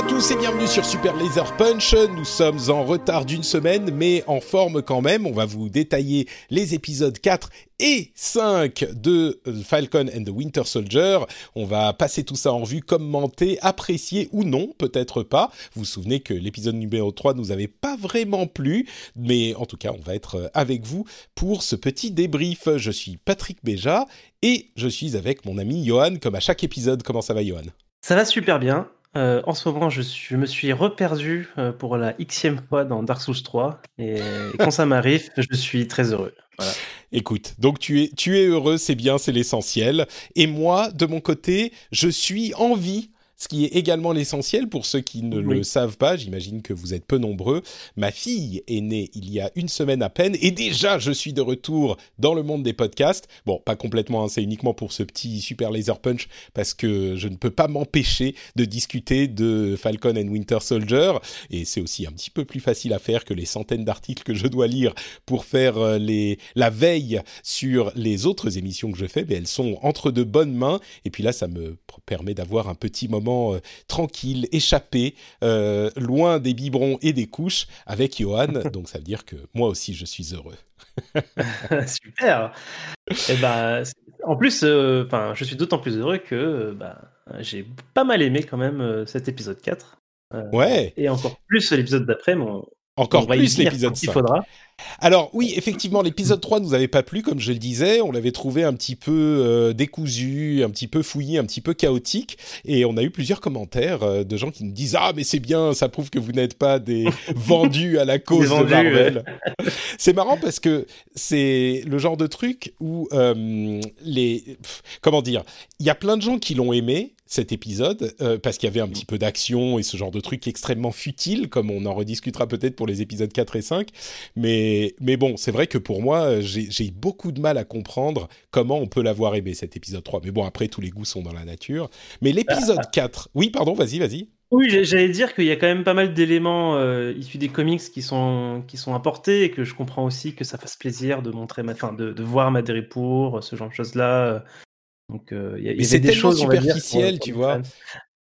Bonjour à tous et bienvenue sur Super Laser Punch. Nous sommes en retard d'une semaine, mais en forme quand même. On va vous détailler les épisodes 4 et 5 de Falcon and the Winter Soldier. On va passer tout ça en revue, commenter, apprécier ou non, peut-être pas. Vous vous souvenez que l'épisode numéro 3 nous avait pas vraiment plu, mais en tout cas, on va être avec vous pour ce petit débrief. Je suis Patrick Béja et je suis avec mon ami Johan, comme à chaque épisode. Comment ça va, Johan? Ça va super bien. Euh, en ce moment, je, suis- je me suis reperdu euh, pour la xème fois dans Dark Souls 3. Et, et quand ça m'arrive, je suis très heureux. Voilà. Écoute, donc tu es, tu es heureux, c'est bien, c'est l'essentiel. Et moi, de mon côté, je suis en vie. Ce qui est également l'essentiel pour ceux qui ne le savent pas, j'imagine que vous êtes peu nombreux. Ma fille est née il y a une semaine à peine et déjà je suis de retour dans le monde des podcasts. Bon, pas complètement, hein, c'est uniquement pour ce petit super laser punch parce que je ne peux pas m'empêcher de discuter de Falcon and Winter Soldier et c'est aussi un petit peu plus facile à faire que les centaines d'articles que je dois lire pour faire euh, les, la veille sur les autres émissions que je fais, mais elles sont entre de bonnes mains. Et puis là, ça me permet d'avoir un petit moment euh, tranquille, échappé, euh, loin des biberons et des couches avec Johan. Donc ça veut dire que moi aussi, je suis heureux. super. Et bah, c'est- en plus, euh, enfin, je suis d'autant plus heureux que bah, j'ai pas mal aimé quand même cet épisode 4. Euh, Ouais, Et encore plus l'épisode d'après, mais on, encore on plus l'épisode quand il 5. faudra. Alors oui, effectivement, l'épisode 3 nous avait pas plu, comme je le disais. On l'avait trouvé un petit peu euh, décousu, un petit peu fouillé, un petit peu chaotique. Et on a eu plusieurs commentaires euh, de gens qui nous disent « Ah, mais c'est bien, ça prouve que vous n'êtes pas des vendus à la cause vendus, de Marvel. C'est marrant parce que c'est le genre de truc où euh, les... pff, Comment dire Il y a plein de gens qui l'ont aimé, cet épisode, euh, parce qu'il y avait un petit peu d'action et ce genre de truc extrêmement futile, comme on en rediscutera peut-être pour les épisodes 4 et 5. Mais, mais bon, c'est vrai que pour moi, j'ai beaucoup de mal à comprendre comment on peut l'avoir aimé, cet épisode 3. Mais bon, après, tous les goûts sont dans la nature. Mais l'épisode 4... Oui, pardon, vas-y, vas-y. Oui, j'allais dire qu'il y a quand même pas mal d'éléments euh, issus des comics qui sont, qui sont apportés et que je comprends aussi que ça fasse plaisir de montrer, enfin, de, de voir Madripour, ce genre de choses-là. Donc, euh, il y a, y avait des choses, on va dire, superficiel, pour- tu pour vois.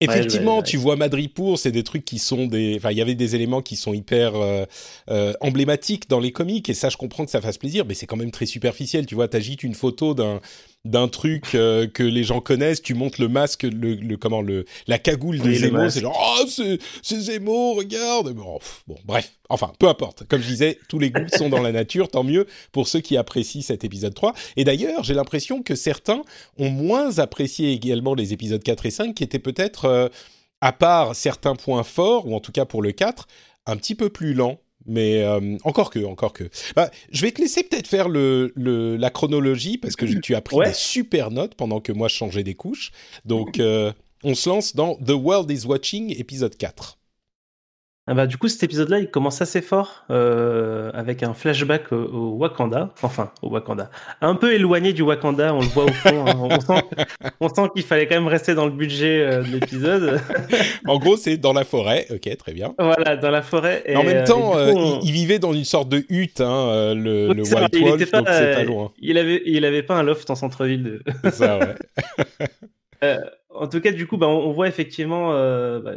Effectivement, ouais, tu vois Madripour, c'est des trucs qui sont des, enfin, il y avait des éléments qui sont hyper euh, euh, emblématiques dans les comics et ça, je comprends que ça fasse plaisir, mais c'est quand même très superficiel. Tu vois, t'agites une photo d'un d'un truc euh, que les gens connaissent, tu montes le masque, le, le comment le la cagoule de Oui, Zemo, c'est genre oh c'est c'est Zemo, regarde. Bon, pff, bon, bref, enfin, peu importe. Comme je disais, tous les goûts sont dans la nature, tant mieux pour ceux qui apprécient cet épisode 3. Et d'ailleurs, j'ai l'impression que certains ont moins apprécié également les épisodes 4 et 5 qui étaient peut-être euh, à part certains points forts, ou en tout cas pour le 4, un petit peu plus lent. Mais euh, encore que, encore que. Bah, je vais te laisser peut-être faire le, le- la chronologie parce que tu as pris Ouais. des super notes pendant que moi je changeais des couches. Donc, euh, on se lance dans The World is Watching, épisode 4. Ah bah, du coup, cet épisode-là, il commence assez fort euh, avec un flashback au, au Wakanda, enfin au Wakanda, un peu éloigné du Wakanda, on le voit au fond. hein. on sent, on sent qu'il fallait quand même rester dans le budget euh, de l'épisode. En gros, c'est dans la forêt. Ok, très bien. voilà, dans la forêt. Et, en même euh, temps, et du coup, on- il, il vivait dans une sorte de hutte, hein, le, le White il Wolf, pas, donc c'est pas loin. Il avait, il avait pas un loft en centre-ville. de- C'est ça, ouais. Euh, en tout cas, du coup, bah, on, on voit effectivement euh, bah,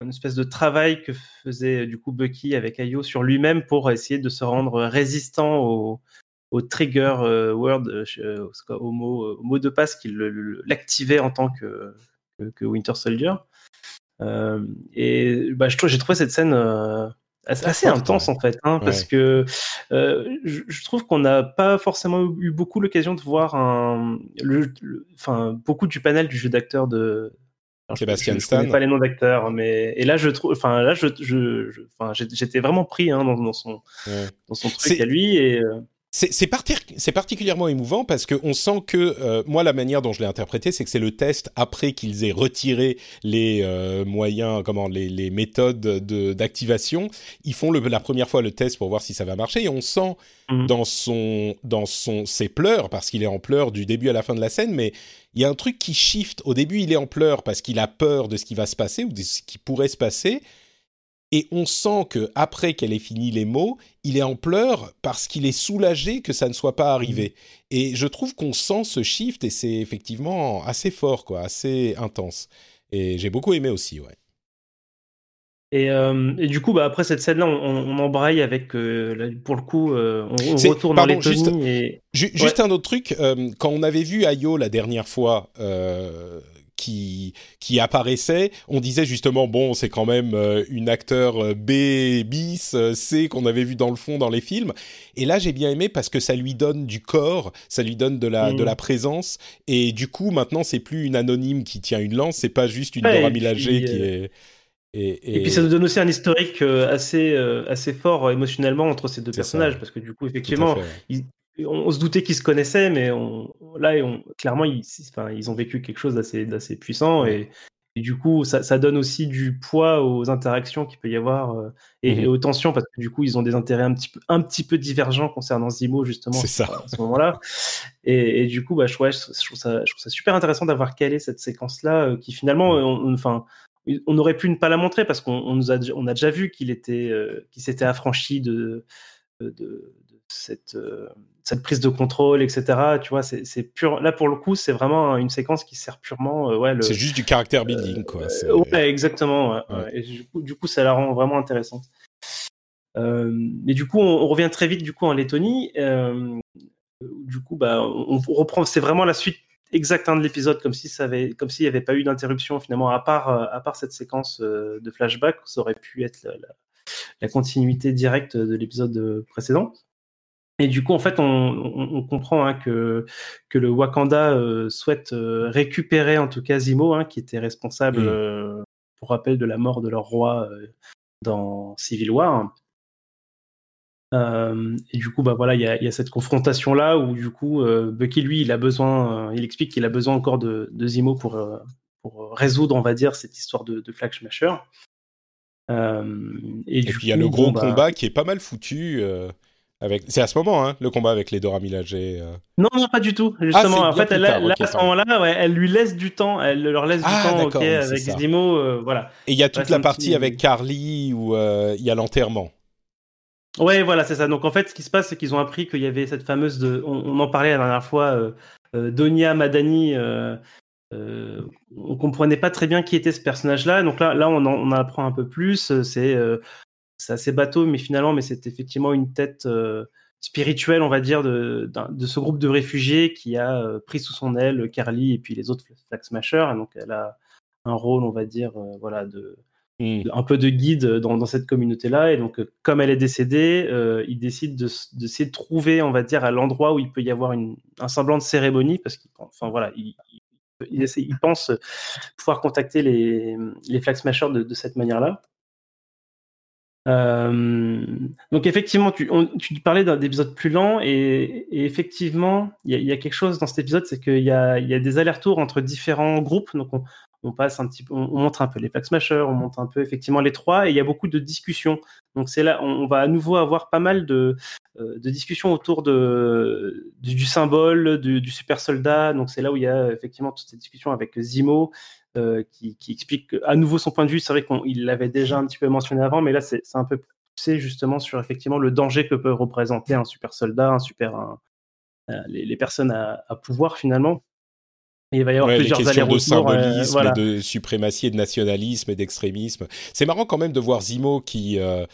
une, espèce de travail que faisait du coup Bucky avec Ayo sur lui-même pour essayer de se rendre résistant au, au trigger euh, word, euh, euh, au, mot, au mot de passe le- l'activait en tant que, que, que Winter Soldier. Euh, et bah, je trouve- j'ai trouvé cette scène euh, assez, intense en fait, hein, parce que euh, je, je trouve qu'on n'a pas forcément eu beaucoup l'occasion de voir un, le, le- enfin, beaucoup du panel du jeu d'acteur de, Sébastien Stan. Je connais pas les noms d'acteurs, mais et là je trouve, enfin là je, je, enfin j'étais vraiment pris hein, dans, son dans son truc à lui et. Euh, c'est particulièrement émouvant parce qu'on sent que, euh, moi, la manière dont je l'ai interprété, c'est que c'est le test après qu'ils aient retiré les euh, moyens, comment, les, les méthodes d'activation. Ils font le, la première fois le test pour voir si ça va marcher et on sent mmh. dans son, dans son, ses pleurs, parce qu'il est en pleurs du début à la fin de la scène, mais il y a un truc qui shift. Au début, il est en pleurs parce qu'il a peur de ce qui va se passer ou de ce qui pourrait se passer. Et on sent que après qu'elle ait fini les mots, il est en pleurs parce qu'il est soulagé que ça ne soit pas arrivé. Mmh. Et je trouve qu'on sent ce shift et c'est effectivement assez fort, quoi, assez intense. Et j'ai beaucoup aimé aussi, ouais. Et, euh, et, du coup, bah, après cette scène-là, on, embraye avec, euh, pour le coup, euh, on, retourne dans les juste, et... juste un autre truc, quand on avait vu Ayo la dernière fois qui qui apparaissait, on disait justement bon c'est quand même une acteur B bis C qu'on avait vu dans le fond dans les films. Et là j'ai bien aimé parce que ça lui donne du corps, ça lui donne de la de la mm. présence. Et du coup maintenant c'est plus une anonyme qui tient une lance, c'est pas juste une Dora Milaje qui est et, et... puis ça nous donne aussi un historique assez, assez fort émotionnellement entre ces deux personnages, parce que du coup, effectivement, on, se doutait qu'ils se connaissaient, mais on, là, on, clairement, ils, enfin, ils ont vécu quelque chose d'assez puissant et, du coup, ça, donne aussi du poids aux interactions qu'il peut y avoir euh, et, mmh aux tensions parce que du coup, ils ont des intérêts un petit peu, un petit peu divergents concernant Zimo justement ça. à ce moment-là. Et, du coup, bah, je, trouve ça, je trouve ça super intéressant d'avoir calé cette séquence-là euh, qui finalement, on, enfin, on aurait pu ne pas la montrer parce qu'on nous a, on a déjà vu qu'il était, euh, qu'il s'était affranchi de, de, cette, euh, cette prise de contrôle, etc. Tu vois, c'est pur. Là, pour le coup, c'est vraiment une séquence qui sert purement. Euh, ouais, C'est juste du caractère building, quoi. Euh, ouais, exactement. Et du coup, du coup, ça la rend vraiment intéressante. mais du coup, on, revient très vite du coup en Lettonie. du coup, bah, on, reprend. C'est vraiment la suite exacte hein, de l'épisode, comme si ça avait, comme s'il n'y avait pas eu d'interruption finalement, à part, à part cette séquence de flashback, ça aurait pu être la, la continuité directe de l'épisode précédent. Et du coup, en fait, on, comprend hein, que, que le Wakanda euh, souhaite euh, récupérer en tout cas Zimo, hein, qui était responsable, mm. euh, pour rappel, de la mort de leur roi dans Civil War. Et du coup, bah voilà, il y a, cette confrontation là où du coup, Bucky lui, il a besoin, il explique qu'il a besoin encore de, Zimo pour, pour résoudre, on va dire, cette histoire de, de Flag Smasher. et, puis il y a le gros bah combat qui est pas mal foutu. C'est à ce moment, hein, le combat avec les Dora Milaje. Euh. Non, non, pas du tout. Justement, ah, en fait, elle, là, à ce moment-là, ouais, elle lui laisse du temps. Elle leur laisse du ah, temps, ok, avec Zimo, euh, voilà. Et il y a toute la partie avec Carly où euh, il y a l'enterrement. Ouais, voilà, c'est ça. Donc en fait, ce qui se passe, c'est qu'ils ont appris qu'il y avait cette fameuse de, on, en parlait la dernière fois, Donia Madani. on comprenait pas très bien qui était ce personnage-là. Donc là, là, on en, apprend un peu plus. C'est assez bateau, mais finalement, mais c'est effectivement une tête euh, spirituelle, on va dire, de, de, ce groupe de réfugiés qui a euh, pris sous son aile Carly et puis les autres Flag Smashers. donc, elle a un rôle, on va dire, euh, voilà, hmm. De, un peu de guide dans, dans cette communauté-là. Et donc, comme elle est décédée, il décide de, de s'y trouver, on va dire, à l'endroit où il peut y avoir une, un semblant de cérémonie, parce qu'il voilà, il, il, pense pouvoir contacter les, les Flag de, de cette manière-là. Euh, donc effectivement, tu, tu parlais d'un épisode plus lent et, effectivement, il y, a quelque chose dans cet épisode, c'est qu'il y y a, des allers-retours entre différents groupes. Donc on, passe un petit peu, on, montre un peu les Flag Smashers, on montre un peu effectivement les trois et il y a beaucoup de discussions. Donc c'est là, on, va à nouveau avoir pas mal de, euh, discussions autour de, du, symbole, du, du, super soldat. Donc c'est là où il y a effectivement toutes ces discussions avec Zimo euh, qui, explique à nouveau son point de vue. C'est vrai qu'il l'avait déjà un petit peu mentionné avant, mais là, c'est un peu poussé justement sur effectivement le danger que peut représenter un super soldat, un super. Euh, les, personnes à, pouvoir finalement. Il va y avoir plusieurs allers-retours. de symbolisme, de suprématie, et de nationalisme et d'extrémisme. C'est marrant quand même de voir Zimo qui euh,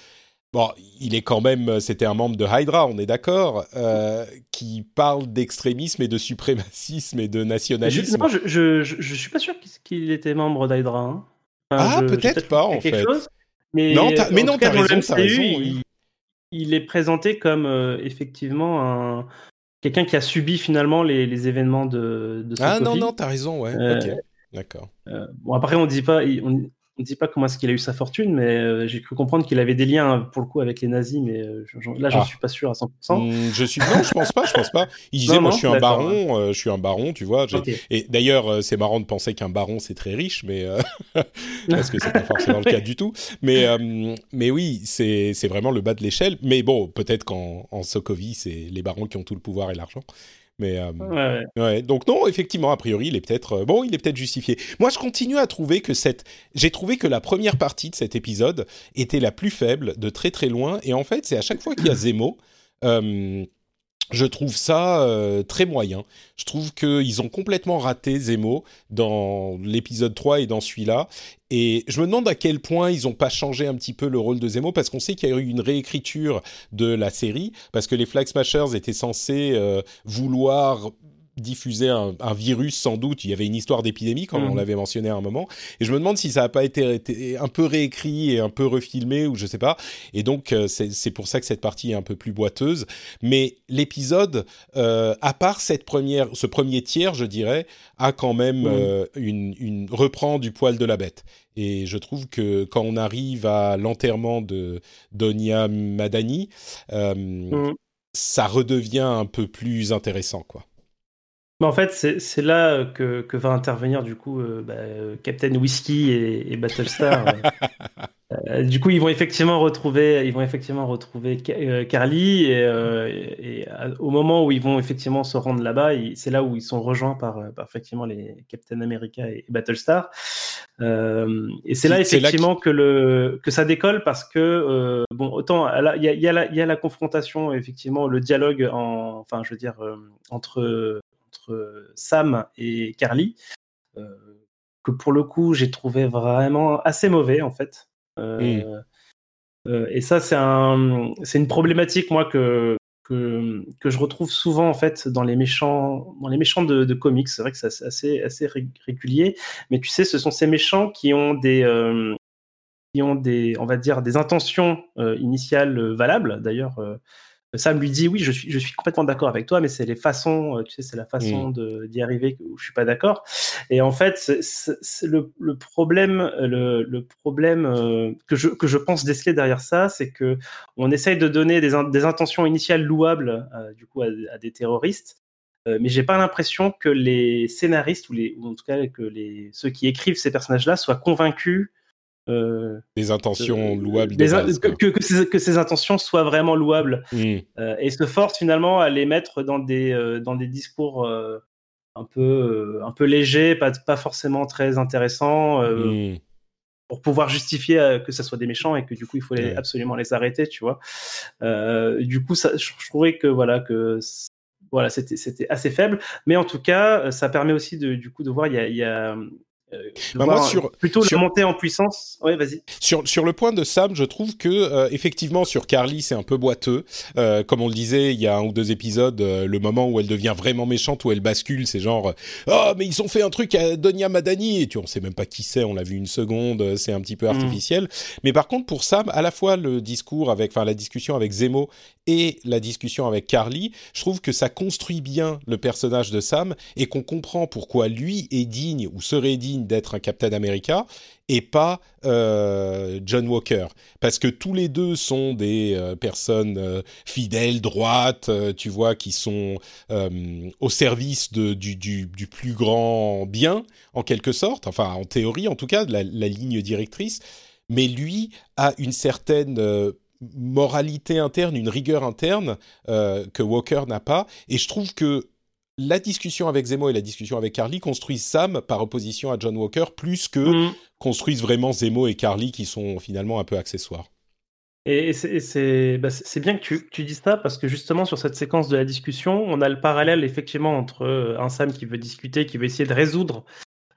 Bon, il est quand même, c'était un membre de Hydra, on est d'accord, euh, qui parle d'extrémisme et de suprémacisme et de nationalisme. Je, je, je, suis pas sûr qu'il était membre d'Hydra. Hein. ah, peut-être pas, en fait. mais non, mais non, t'as raison, as raison il, il, est présenté comme euh, effectivement un quelqu'un qui a subi finalement les, les événements de, de ce Ah non, non, t'as raison, ouais. Euh, D'accord. bon, après, on dit pas, on, on ne dit pas comment est-ce qu'il a eu sa fortune, mais euh, j'ai cru comprendre qu'il avait des liens pour le coup avec les nazis, mais euh, là j'en ah. suis pas sûr à 100%. Hmm, je suis non, je pense pas, je pense pas. Il disait moi je suis un baron, euh, je suis un baron, tu vois. Et d'ailleurs c'est marrant de penser qu'un baron c'est très riche, mais parce que c'est pas forcément le cas du tout. Mais mais oui, c'est c'est vraiment le bas de l'échelle. Mais bon, peut-être qu'en Sokovie c'est les barons qui ont tout le pouvoir et l'argent. Mais euh, ouais. donc non, effectivement, a priori, il est peut-être euh, bon, il est peut-être justifié. Moi, je continue à trouver que cette, j'ai trouvé que la première partie de cet épisode était la plus faible de très très loin. Et en fait, c'est à chaque fois qu'il y a Zemo. Euh, je trouve ça euh, très moyen. Je trouve qu'ils ont complètement raté Zemo dans l'épisode 3 et dans celui-là. Et je me demande à quel point ils n'ont pas changé un petit peu le rôle de Zemo, parce qu'on sait qu'il y a eu une réécriture de la série, parce que les Flag Smashers étaient censés euh, vouloir diffuser un, virus sans doute. Il y avait une histoire d'épidémie, comme on mmh. l'avait mentionné à un moment. Et je me demande si ça n'a pas été, un peu réécrit et un peu refilmé ou je sais pas. Et donc euh, c'est pour ça que cette partie est un peu plus boiteuse. Mais l'épisode, euh, à part cette première, ce premier tiers, je dirais, a quand même mmh. euh, une, une reprend du poil de la bête. Et je trouve que quand on arrive à l'enterrement de Donia Madani, mmh. ça redevient un peu plus intéressant, quoi en fait, c'est là que, que, va intervenir du coup euh, bah, euh, Captain Whiskey et, Battlestar. Euh, du coup, ils vont effectivement retrouver, ils vont effectivement retrouver Carly et, au moment où ils vont effectivement se rendre là-bas, c'est là où ils sont rejoints par, effectivement les Captain America et, Battlestar. et c'est là effectivement que le que ça décolle parce que bon autant il y a, y, a y a, la confrontation effectivement le dialogue en enfin je veux dire entre Sam et Carly, euh, que pour le coup j'ai trouvé vraiment assez mauvais en fait. Euh, euh, et ça c'est un, c'est une problématique moi que que, que, je retrouve souvent en fait dans les méchants, dans les méchants de, comics. C'est vrai que c'est assez, assez régulier, mais tu sais, ce sont ces méchants qui ont des, qui ont des, on va dire, des intentions initiales valables. D'ailleurs, Sam lui dit oui, je suis, je suis complètement d'accord avec toi, mais c'est les façons, euh, tu sais, c'est la façon mm. d'y arriver où je suis pas d'accord. Et en fait, c'est le, le, problème, le, le problème euh, que je que je pense déceler derrière ça, c'est que on essaye de donner des, des intentions initiales louables, euh, du coup, à, des terroristes. mais j'ai pas l'impression que les scénaristes ou les ou en tout cas que les ceux qui écrivent ces personnages-là soient convaincus euh, des intentions louables. que, que, ces, intentions soient vraiment louables hmm. euh, et se force finalement à les mettre dans des, euh, dans des discours un, peu, un peu légers, pas, pas forcément très intéressants. Hmm. Pour pouvoir justifier que ça soit des méchants et que du coup il faut absolument les arrêter, tu vois. du coup, ça, je, trouvais que voilà que voilà c'était assez faible, mais en tout cas, ça permet aussi de, du coup de voir il y a, il y a euh, bah, moi, sur, plutôt sur, la montée en puissance. Ouais, vas-y. Sur, sur le point de Sam, je trouve que euh, effectivement sur Carly c'est un peu boiteux. Euh, comme on le disait, il y a un ou deux épisodes, le moment où elle devient vraiment méchante, où elle bascule, c'est genre oh mais ils ont fait un truc à Donia Madani et tu on sait même pas qui c'est, on l'a vu une seconde, c'est un petit peu mm. artificiel. Mais par contre pour Sam, à la fois le discours avec, enfin la discussion avec Zemo et la discussion avec Carly, je trouve que ça construit bien le personnage de Sam et qu'on comprend pourquoi lui est digne ou serait digne d'être un Captain America et pas euh, John Walker. Parce que tous les deux sont des euh, personnes euh, fidèles, droites, tu vois, qui sont au service du, plus grand bien, en quelque sorte, enfin en théorie en tout cas, la, la ligne directrice. Mais lui a une certaine moralité interne, une rigueur interne que Walker n'a pas. Et je trouve que la discussion avec Zemo et la discussion avec Carly construisent Sam par opposition à John Walker plus que mm. construisent vraiment Zemo et Carly qui sont finalement un peu accessoires. Et bah, c'est bien que tu, tu dises ça parce que justement sur cette séquence de la discussion, on a le parallèle effectivement entre euh, un Sam qui veut discuter, qui veut essayer de résoudre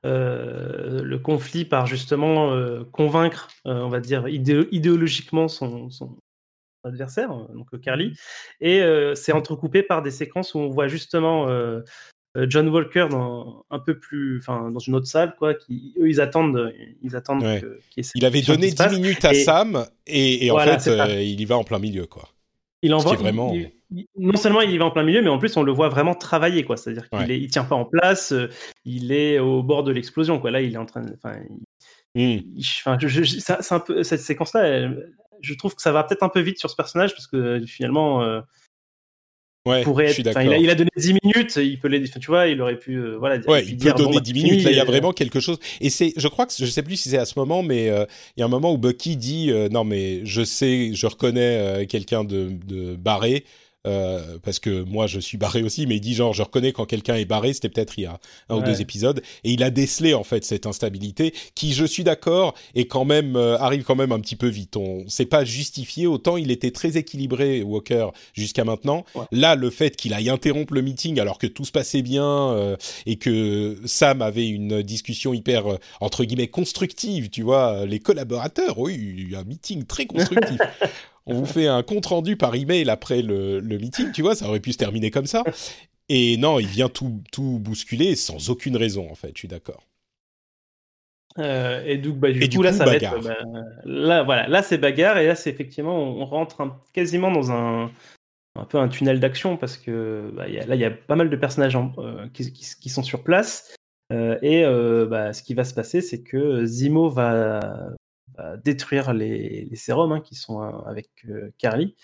euh, le conflit par justement euh, convaincre, euh, on va dire, idéologiquement son, adversaire, donc Carly. Et c'est entrecoupé par des séquences où on voit justement John Walker dans un peu plus, enfin dans une autre salle, quoi. Qui eux ils attendent, ils attendent. il avait donné 10 minutes à Sam et, en fait il y va en plein milieu, quoi. Il envoie vraiment. non seulement il y va en plein milieu, mais en plus on le voit vraiment travailler, quoi. C'est-à-dire qu'il ne tient pas en place, il est au bord de l'explosion, quoi. Là, il est en train de, enfin, mmh. c'est un peu cette séquence-là. Je trouve que ça va peut-être un peu vite sur ce personnage parce que finalement, Ouais, pourrait il, a, il, a, donné 10 minutes, il peut les, tu vois, il aurait pu, euh, voilà. Ouais, il peut donner 10 bah, minutes. Là, il y a vraiment quelque chose. Et c'est, je crois que je sais plus si c'est à ce moment, mais euh, il y a un moment où Bucky dit, euh, non mais je sais, je reconnais quelqu'un de, de barré. Euh, parce que moi je suis barré aussi, mais il dit genre je reconnais quand quelqu'un est barré, c'était peut-être il y a un ou deux épisodes, et il a décelé en fait cette instabilité qui, je suis d'accord, est quand même euh, arrive quand même un petit peu vite. On sait pas justifié autant il était très équilibré Walker jusqu'à maintenant. Là, le fait qu'il aille interrompre le meeting alors que tout se passait bien euh, et que Sam avait une discussion hyper entre guillemets constructive, tu vois, les collaborateurs, oui, un meeting très constructif. on vous fait un compte rendu par email après le, meeting, tu vois, ça aurait pu se terminer comme ça. Et non, il vient tout, tout bousculer sans aucune raison, en fait, je suis d'accord. Euh, et donc, bah, du, coup, là, ça va être. Bah, là, voilà, là, c'est bagarre, et là, c'est effectivement, on rentre quasiment dans un, un peu un tunnel d'action, parce que bah, là, il y a pas mal de personnages euh, qui, sont sur place. Euh, et ce qui va se passer, c'est que Zimo va, détruire les, sérums hein, qui sont euh, avec euh, Carly.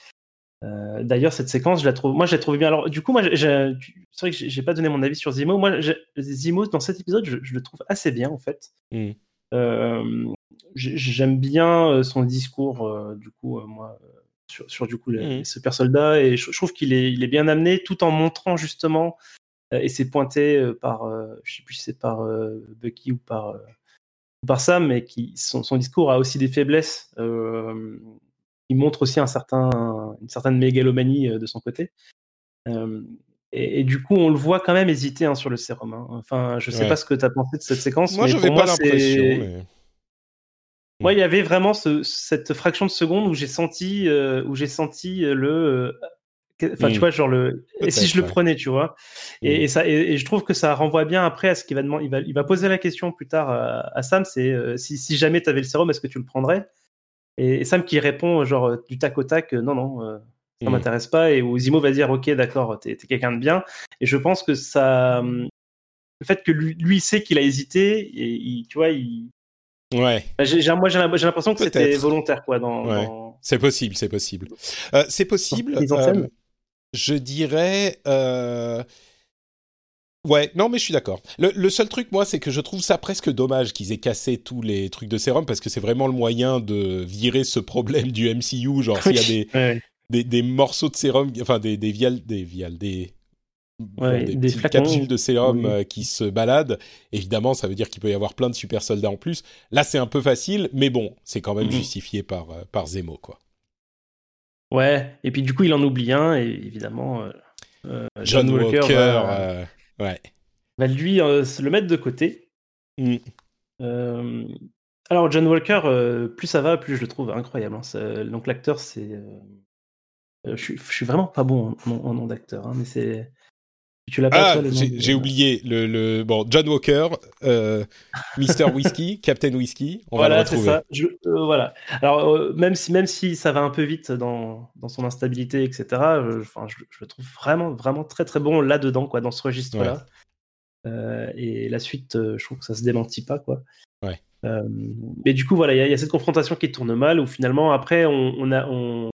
Euh, d'ailleurs, cette séquence, je la trouve, moi, je la trouve bien. Alors, du coup, moi, c'est vrai que j'ai pas donné mon avis sur Zimo. Moi, Zimo, dans cet épisode, je, le trouve assez bien, en fait. Mmh. J'aime bien son discours, du coup, moi, sur, du coup les, mmh. super soldats, et je, trouve qu'il est, il est bien amené, tout en montrant justement, et c'est pointé par, je sais plus si c'est par Bucky ou par par ça, mais qui son, discours a aussi des faiblesses. Euh, il montre aussi un certain, une certaine mégalomanie euh, de son côté. Euh, et, du coup, on le voit quand même hésiter hein, sur le sérum. Hein. Enfin, je sais pas ce que tu as pensé de cette séquence. Moi, je n'avais pas l'impression. Moi, il y avait vraiment cette fraction de seconde où j'ai senti, où j'ai senti le Enfin, tu mmh. vois, genre le. Et si je le prenais, tu vois. Et, mmh. ça, et, je trouve que ça renvoie bien après à ce qu'il va demander. Il va, il va poser la question plus tard à, Sam c'est euh, si, si, jamais tu avais le sérum, est-ce que tu le prendrais? Et, Sam qui répond, genre, euh, du tac au tac, euh, non, non, ça mmh. m'intéresse pas. Et où Zimo va dire, ok, d'accord, t'es es, quelqu'un de bien. Et je pense que ça. Hum, le fait que lui, lui sait qu'il a hésité, et tu vois, il. Ouais. Bah, moi, j'ai l'impression que c'était volontaire, quoi. Dans, C'est possible, c'est possible. c'est possible je dirais. Euh... Ouais, non, mais je suis d'accord. Le, seul truc, moi, c'est que je trouve ça presque dommage qu'ils aient cassé tous les trucs de sérum parce que c'est vraiment le moyen de virer ce problème du MCU. Genre, s'il y a des, des, morceaux de sérum, enfin, des, des viales, des viales, des. des, capsules de sérum euh, qui se baladent. Évidemment, ça veut dire qu'il peut y avoir plein de super soldats en plus. Là, c'est un peu facile, mais bon, c'est quand même mhm. justifié par, euh, par Zemo, quoi. Ouais, et puis du coup, il en oublie un, et évidemment, euh, euh, John, Walker, va, euh, ouais. va lui le mettre de côté. Mm. alors, John Walker, plus ça va, plus je le trouve incroyable. Hein. Donc, l'acteur, c'est. je, suis, je suis vraiment pas bon en nom d'acteur, hein, mais c'est. Tu l'as pas ah, j'ai oublié le, le, bon John Walker, euh, Mister Whiskey, Captain Whiskey. On voilà, c'est ça. Je, euh, voilà. Alors euh, même si même si ça va un peu vite dans, dans son instabilité, etc. Je, enfin, je, le trouve vraiment vraiment très très bon là dedans quoi, dans ce registre là. et la suite, je trouve que ça se démentit pas quoi. Ouais. mais du coup voilà, il y, a cette confrontation qui tourne mal où finalement après on, on a on,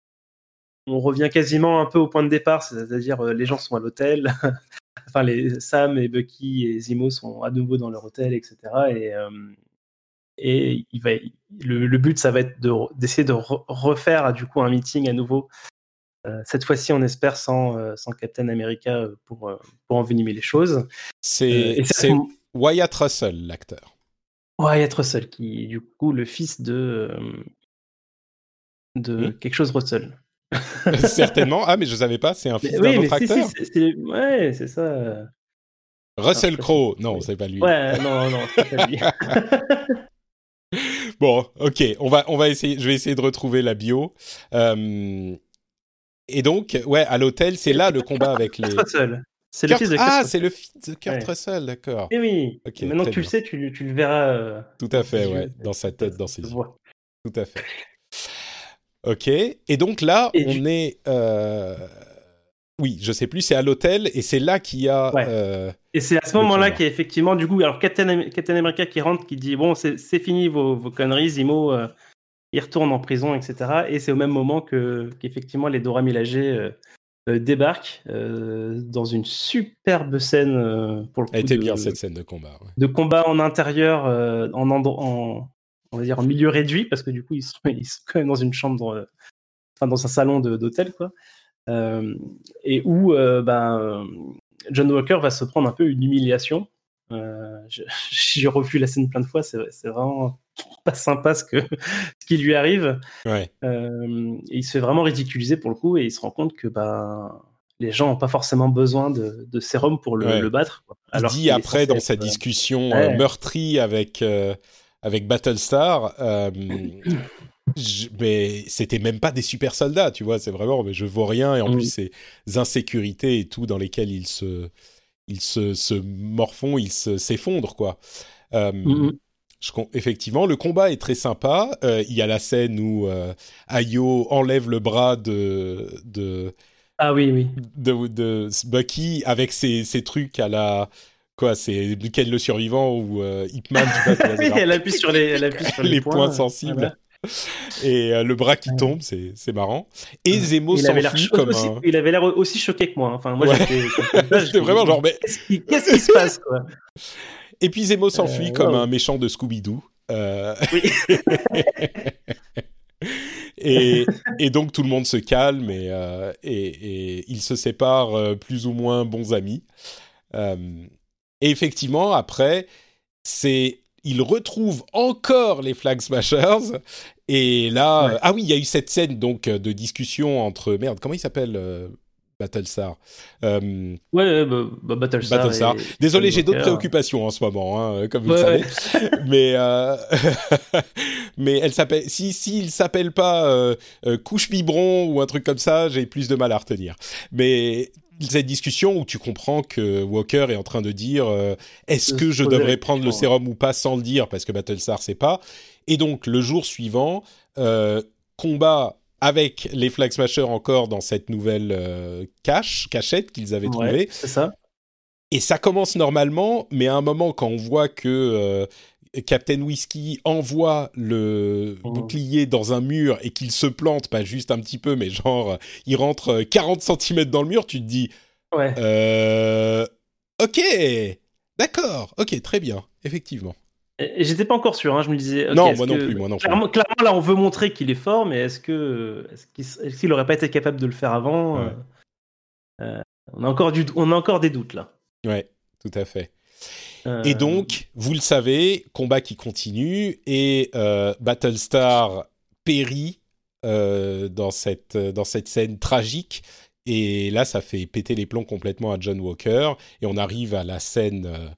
on revient quasiment un peu au point de départ, c'est-à-dire euh, les gens sont à l'hôtel, enfin les Sam et Bucky et Zimo sont à nouveau dans leur hôtel, etc. Et, euh, et il va, le, but, ça va être d'essayer de, refaire du coup un meeting à nouveau. Euh, cette fois-ci, on espère sans, sans Captain America pour, pour envenimer les choses. C'est Wyatt Russell, l'acteur. Wyatt Russell, qui est du coup le fils de, de hmm. quelque chose Russell. Certainement. Ah, mais je savais pas, c'est un fils d'un autre acteur. ouais, c'est ça. Russell Crowe. Non, c'est pas lui. Ouais, non, non, c'est pas lui. bon, ok, on va, on va essayer. Je vais essayer de retrouver la bio. Euh, et donc, ouais, à l'hôtel, c'est là le combat avec les. C'est le fils de Kurt Ah, c'est le fils de Kurt Russell, d'accord. Et eh oui. Maintenant que tu le sais, tu, tu le verras. Euh, Tout à fait, ouais, dans sa tête, dans ses yeux. Tout à fait. Ok. Et donc là, on est. Euh, oui, je sais plus, c'est à l'hôtel et c'est là qu'il y a. et c'est à ce moment-là qu'il y a effectivement, du coup, alors Captain, America qui rentre, qui dit Bon, c'est fini vos, vos, conneries, Zimo, il retourne en prison, etc. Et c'est au même moment que qu'effectivement les Dora Milaje euh, débarque euh, dans une superbe scène euh, pour le coup. Elle était bien cette scène de combat. De combat en intérieur, en, en, on va dire en milieu réduit, parce que du coup ils sont, ils sont quand même dans une chambre, enfin dans un salon d'hôtel quoi, et où ben John Walker va se prendre un peu une humiliation. J'ai revu la scène plein de fois, c'est vraiment pas sympa ce, que, ce qui lui arrive. Ouais. Euh, il se fait vraiment ridiculiser pour le coup et il se rend compte que bah, les gens n'ont pas forcément besoin de, de sérum pour le, battre. Alors il dit après dans sa euh, discussion euh, meurtrie avec, avec Battlestar. mais c'était même pas des super soldats, tu vois, c'est vraiment, mais je vois rien, et en mm. plus ces insécurités et tout dans lesquelles ils se, ils se, se morfont, ils s'effondrent, quoi. Mm, mm effectivement, le combat est très sympa. Euh, il y a la scène où euh, Ayo enlève le bras de, de ah oui oui de, Bucky avec ses, trucs à la quoi c'est Ken le survivant ou euh, Hipman oui, elle appuie sur les elle appuie sur les, points, sensibles. Et le bras qui tombe c'est marrant. Et Zemo s'enfuit comme un... il avait l'air aussi choqué que moi hein. enfin moi j'étais vraiment genre mais qu'est-ce qui se passe quoi? Et puis Zemo s'enfuit euh, comme un méchant de Scooby-Doo. Euh, et, donc tout le monde se calme et, euh, et, ils se séparent plus ou moins bons amis. Et effectivement, après, c'est ils retrouvent encore les Flag Smashers. Et là, ah oui, il y a eu cette scène donc de discussion entre merde, comment il s'appelle Battlestar. Euh, ouais, bah, bah, Battlestar. Désolé, j'ai d'autres préoccupations en ce moment, hein, comme vous le savez. mais euh, mais elle s'appelle. Si s'il s'appelle pas euh, couche biberon ou un truc comme ça, j'ai plus de mal à retenir. Mais cette discussion où tu comprends que Walker est en train de dire est-ce que je devrais prendre le sérum ou pas sans le dire parce que Battlestar sait pas. Et donc le jour suivant, combat avec les Flag Smashers encore dans cette nouvelle euh, cache, cachette qu'ils avaient trouvée. c'est ça. Et ça commence normalement, mais à un moment, quand on voit que euh, Captain Whiskey envoie le oh. bouclier dans un mur et qu'il se plante, pas juste un petit peu, mais genre, il rentre 40 cm dans le mur, tu te dis. Ouais. Euh, ok, d'accord, ok, très bien, effectivement. Et j'étais pas encore sûr, hein, je me disais. non, moi non plus, moi non plus. Clairement, là, on veut montrer qu'il est fort, mais est-ce que est-ce qu'il aurait pas été capable de le faire avant euh, euh, on, a encore du, on a encore des doutes là. Ouais, tout à fait. Et donc, vous le savez, combat qui continue et Battlestar périt dans cette dans cette scène tragique. Et là, ça fait péter les plombs complètement à John Walker. Et on arrive à la scène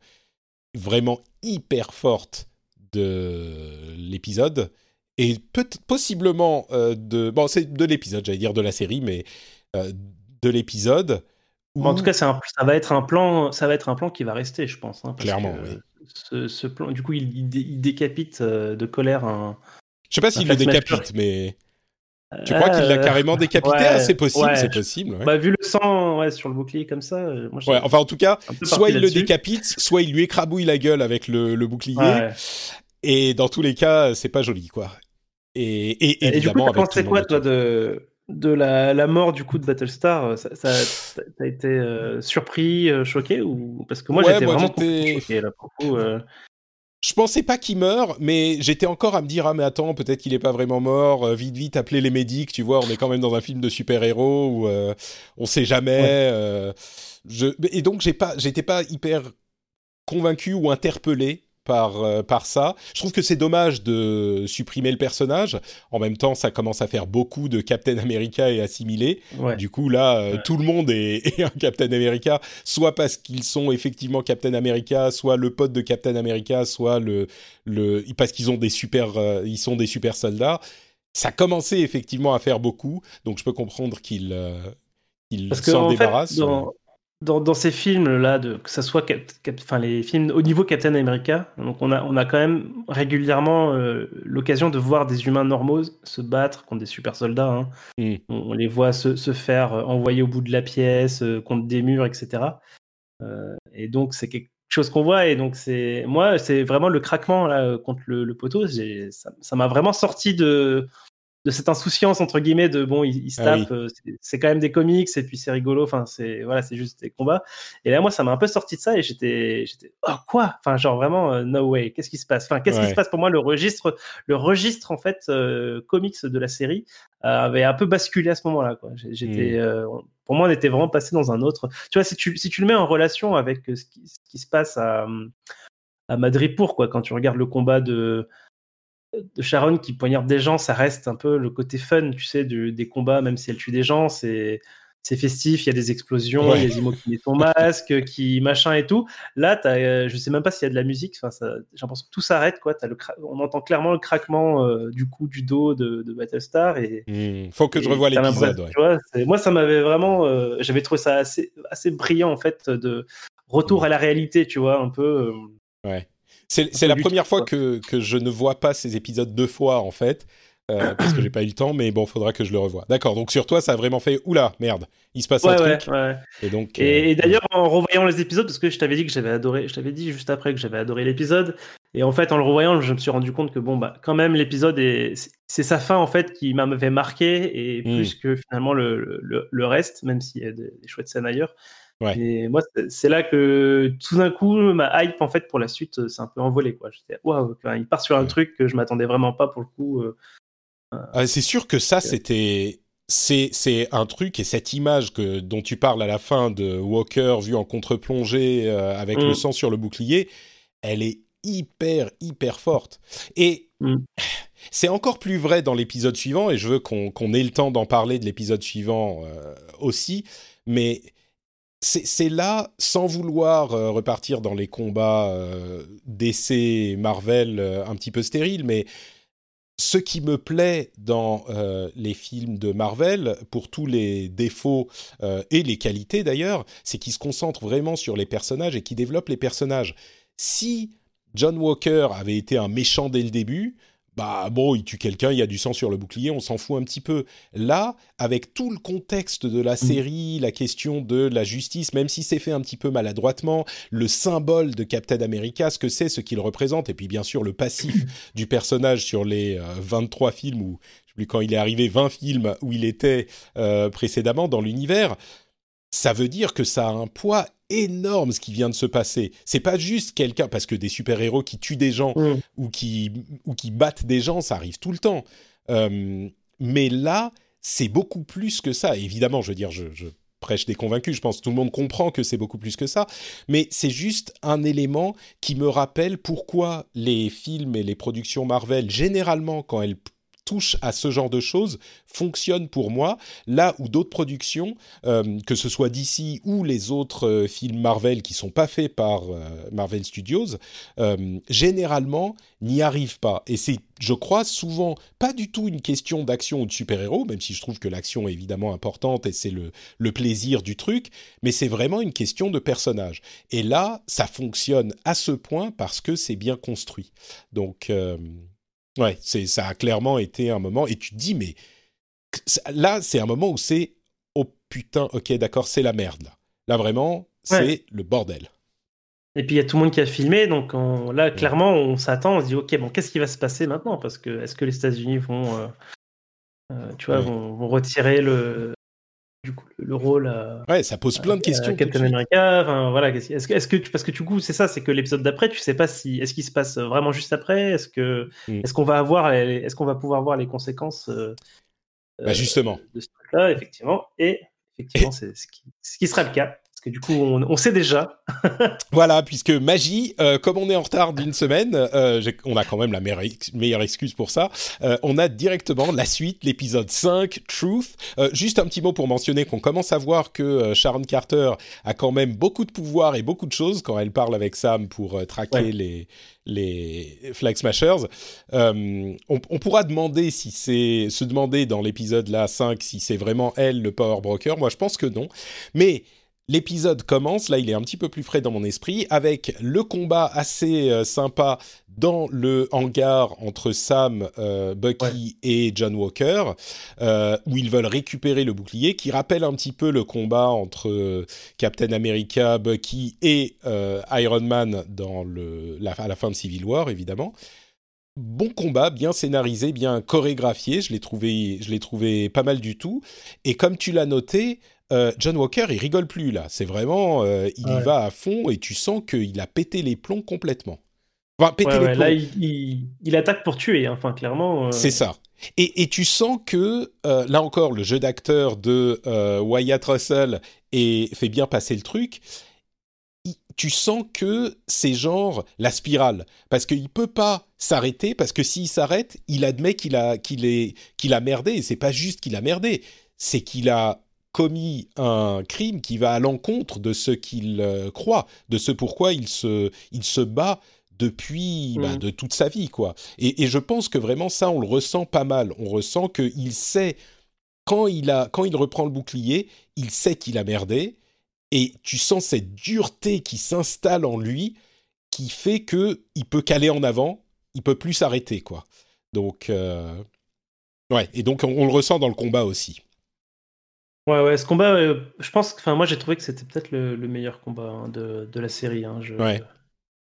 vraiment hyper forte de l'épisode et peut possiblement euh, de bon c'est de l'épisode j'allais dire de la série mais euh, de l'épisode en tout cas un, ça va être un plan ça va être un plan qui va rester je pense hein, clairement oui. ce, ce, plan du coup il, décapite euh, de colère un je sais pas s'il le décapite mais tu crois qu'il l'a carrément décapité? Ah, C'est possible, c'est possible. Bah, vu le sang ouais, sur le bouclier comme ça. Euh, moi, enfin, en tout cas, soit il le décapite, soit il lui écrabouille la gueule avec le, le bouclier. Et dans tous les cas, c'est pas joli, quoi. Et, et, et, et du coup, pensé quoi, toi, de, de la, la, mort du coup de Battlestar Ça, ça t'as été euh, surpris, euh, choqué ou parce que moi j'étais vraiment choqué là. Pour coup, je pensais pas qu'il meure, mais j'étais encore à me dire ah mais attends peut-être qu'il est pas vraiment mort. Euh, vite vite appeler les médics, tu vois. On est quand même dans un film de super-héros où euh, on sait jamais. Euh, je... Et donc j'ai pas, j'étais pas hyper convaincu ou interpellé par, euh, par ça. Je trouve que c'est dommage de supprimer le personnage. En même temps, ça commence à faire beaucoup de Captain America et assimilé. Du coup, là, euh, tout le monde est, un Captain America, soit parce qu'ils sont effectivement Captain America, soit le pote de Captain America, soit le, le parce qu'ils ont des super, euh, ils sont des super soldats. Ça commençait effectivement à faire beaucoup, donc je peux comprendre qu'ils s'en débarrassent. dans, ces films-là, que ce soit enfin, les films au niveau Captain America, donc on a, on a quand même régulièrement euh, l'occasion de voir des humains normaux se battre contre des super soldats. Hein. Mm. On, les voit se, se, faire envoyer au bout de la pièce, euh, contre des murs, etc. Euh, et donc, c'est quelque chose qu'on voit. Et donc, c'est moi, c'est vraiment le craquement là, contre le, le poteau. Ça m'a vraiment sorti de de cette insouciance entre guillemets de bon il se ah tape euh, c'est quand même des comics et puis c'est rigolo enfin c'est voilà c'est juste des combats. Et là moi ça m'a un peu sorti de ça et j'étais j'étais oh quoi? Enfin genre vraiment euh, no way. Qu'est-ce qui se passe? Enfin qu'est-ce qui se passe pour moi? Le registre le registre en fait euh, comics de la série avait un peu basculé à ce moment-là quoi. J'étais hmm. pour moi on était vraiment passé dans un autre. Tu vois si tu si tu le mets en relation avec ce qui, ce qui se passe à à Madripour quoi quand tu regardes le combat de de Sharon qui poignarde des gens, ça reste un peu le côté fun, tu sais, des combats, même si elle tue des gens, c'est c'est festif, il y a des explosions, il y a des qui mettent ton masque, qui machin et tout. Là, as, euh, je sais même pas s'il y a de la musique. Enfin, j'ai l'impression que tout s'arrête, quoi. As le on entend clairement le craquement euh, du coup du dos de, Battlestar. Et hmm, faut que je revoie l'épisode. moi, ça m'avait vraiment, euh, j'avais trouvé ça assez, assez brillant en fait de retour à la réalité, tu vois, un peu. ouais. C'est la première fois que, que, je ne vois pas ces épisodes deux fois, en fait, euh, parce que j'ai pas eu le temps, mais bon, faudra que je le revoie. D'accord, donc sur toi, ça a vraiment fait oula, merde, il se passe un truc. Ouais, Et donc. Et, euh, d'ailleurs, en revoyant les épisodes, parce que je t'avais dit que j'avais adoré, je t'avais dit juste après que j'avais adoré l'épisode, et en fait, en le revoyant, je me suis rendu compte que bon, bah, quand même, l'épisode c'est sa fin en fait qui m'avait marqué et hmm. plus que finalement le, le, le, reste, même s'il y a des, des chouettes scènes ailleurs. Et moi, c'est là que tout d'un coup, ma hype en fait pour la suite, euh, c'est un peu envolé. Quoi. J'étais waouh, il part sur un truc que je m'attendais vraiment pas pour le coup. Euh, ah, c'est sûr que ça, c'était. C'est un truc et cette image que, dont tu parles à la fin de Walker vu en contre-plongée euh, avec le mm. sang sur le bouclier, elle est hyper, hyper forte. Et mm. c'est encore plus vrai dans l'épisode suivant, et je veux qu'on ait le temps d'en parler de l'épisode suivant aussi, mais c'est là, sans vouloir euh, repartir dans les combats euh, d'essai Marvel euh, un petit peu stériles, mais ce qui me plaît dans les films de Marvel, pour tous les défauts et les qualités d'ailleurs, c'est qu'ils se concentrent vraiment sur les personnages et qu'ils développent les personnages. Si John Walker avait été un méchant dès le début, bah bon, il tue quelqu'un, il y a du sang sur le bouclier, on s'en fout un petit peu. Là, avec tout le contexte de la mm. série, la question de la justice, même si c'est fait un petit peu maladroitement, le symbole de Captain America, ce que c'est, ce qu'il représente, et puis bien sûr le passif du personnage sur les 23 euh, films, ou je sais plus quand il est arrivé, 20 films où il était euh, précédemment dans l'univers, ça veut dire que ça a un poids énorme ce qui vient de se passer. C'est pas juste quelqu'un parce que des super-héros qui tuent des gens mm. ou qui ou qui battent des gens, ça arrive tout le temps. Euh, mais là, c'est beaucoup plus que ça. évidemment, je veux dire, je, je prêche des convaincus. Je pense que tout le monde comprend que c'est beaucoup plus que ça. Mais c'est juste un élément qui me rappelle pourquoi les films et les productions Marvel, généralement, quand elles touche à ce genre de choses fonctionne pour moi, là où d'autres productions, euh, que ce soit d'ici ou les autres euh, films Marvel qui sont pas faits par euh, Marvel Studios, généralement n'y arrivent pas. Et c'est, je crois, souvent pas du tout une question d'action ou de super-héros, même si je trouve que l'action est évidemment importante et c'est le, le plaisir du truc, mais c'est vraiment une question de personnage. Et là, ça fonctionne à ce point parce que c'est bien construit. Donc Ouais, c'est ça a clairement été un moment et tu te dis mais là c'est un moment où c'est oh putain ok d'accord c'est la merde là. Là vraiment c'est le bordel. Et puis il y a tout le monde qui a filmé donc là clairement on s'attend on se dit ok bon qu'est-ce qui va se passer maintenant? Parce que est-ce que les États-Unis vont euh, euh, tu vois vont, retirer le du coup, le rôle. ouais, ça pose plein de questions. Captain America, enfin voilà. Est-ce que, est-ce que, parce que du coup, c'est ça, c'est que l'épisode d'après, tu sais pas si, est-ce qu'il se passe vraiment juste après, est-ce que, mm. est-ce qu'on va avoir, est-ce qu'on va pouvoir voir les conséquences. Euh, bah justement. De ce truc-là, effectivement, et effectivement, c'est ce qui, ce qui sera le cas du coup, on, sait déjà. voilà, puisque magie, euh, comme on est en retard d'une semaine, euh, on a quand même la meilleure, excuse pour ça. Euh, on a directement la suite, l'épisode 5, Truth. juste un petit mot pour mentionner qu'on commence à voir que Sharon Carter a quand même beaucoup de pouvoir et beaucoup de choses quand elle parle avec Sam pour traquer les les Flag Smashers. on, on, pourra demander si c'est se demander dans l'épisode là 5 si c'est vraiment elle le Power Broker. Moi, je pense que non. Mais l'épisode commence, là il est un petit peu plus frais dans mon esprit, avec le combat assez euh, sympa dans le hangar entre Sam, euh, Bucky et John Walker, euh, où ils veulent récupérer le bouclier, qui rappelle un petit peu le combat entre Captain America, Bucky et Iron Man dans le, à la fin de Civil War, évidemment bon combat, bien scénarisé, bien chorégraphié. Je l'ai trouvé, je l'ai trouvé pas mal du tout. Et comme tu l'as noté, euh, John Walker, il rigole plus là. C'est vraiment, euh, il y va à fond et tu sens qu'il a pété les plombs complètement. Enfin, pété les plombs. Là, il, attaque pour tuer. Hein. Enfin, clairement. Euh. C'est ça. Et, tu sens que là encore, le jeu d'acteur de Wyatt Russell et fait bien passer le truc tu sens que c'est genre la spirale parce qu'il peut pas s'arrêter parce que s'il s'arrête, il admet qu'il a qu'il est qu'il a merdé et c'est pas juste qu'il a merdé, c'est qu'il a commis un crime qui va à l'encontre de ce qu'il euh, croit, de ce pourquoi il se il se bat depuis bah, mmh. de toute sa vie quoi. Et, et je pense que vraiment ça on le ressent pas mal, on ressent qu'il sait quand il a quand il reprend le bouclier, il sait qu'il a merdé et tu sens cette dureté qui s'installe en lui qui fait que il peut caler en avant, il peut plus s'arrêter quoi. Donc euh, ouais, et donc on, le ressent dans le combat aussi. Ouais, ouais, ce combat, euh, je pense, enfin moi j'ai trouvé que c'était peut-être le, meilleur combat hein, de, de, la série. Hein. Je, ouais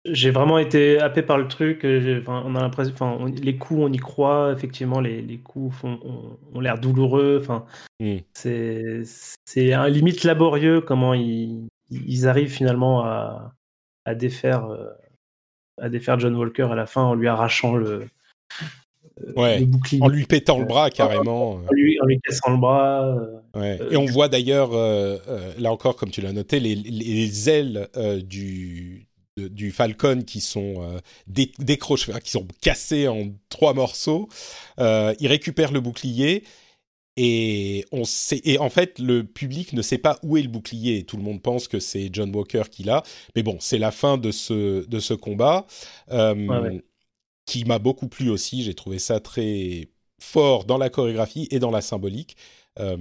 j'ai vraiment été happé par le truc. Euh, on a l'impression, enfin, les coups, on y croit. Effectivement, les, les coups font, ont, l'air douloureux. Enfin, mm. c'est, c'est un limite laborieux comment ils, ils arrivent finalement à, à défaire, euh, à défaire John Walker à la fin en lui arrachant le, euh, bouclier. En lui pétant le bras carrément. En lui, en lui cassant le bras. Et on voit d'ailleurs, là encore, comme tu l'as noté, les, les ailes du, du Falcon qui sont euh, décrochés, qui sont cassés en trois morceaux. Euh, il récupère le bouclier et on sait, et en fait le public ne sait pas où est le bouclier. Tout le monde pense que c'est John Walker qui l'a, mais bon, c'est la fin de ce de ce combat euh, qui m'a beaucoup plu aussi. J'ai trouvé ça très fort dans la chorégraphie et dans la symbolique. Euh,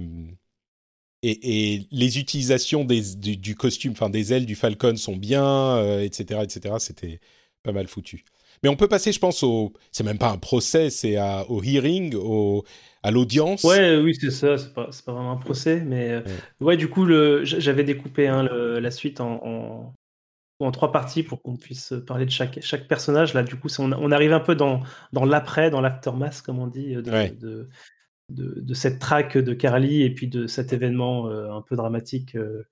et, les utilisations du, costume, enfin des ailes du Falcon sont bien, etc., euh, etc. C'était pas mal foutu. Mais on peut passer, je pense, au. C'est même pas un procès, c'est au hearing, au, à l'audience. Ouais, oui, c'est ça. C'est pas, pas vraiment un procès, mais euh, ouais, du coup, j'avais découpé hein, la suite en, en, trois parties pour qu'on puisse parler de chaque, chaque personnage. Là, du coup, on, on arrive un peu dans, dans l'après, dans l'aftermath, comme on dit, de, de, cette traque de Carly et puis de cet événement euh, un peu dramatique euh,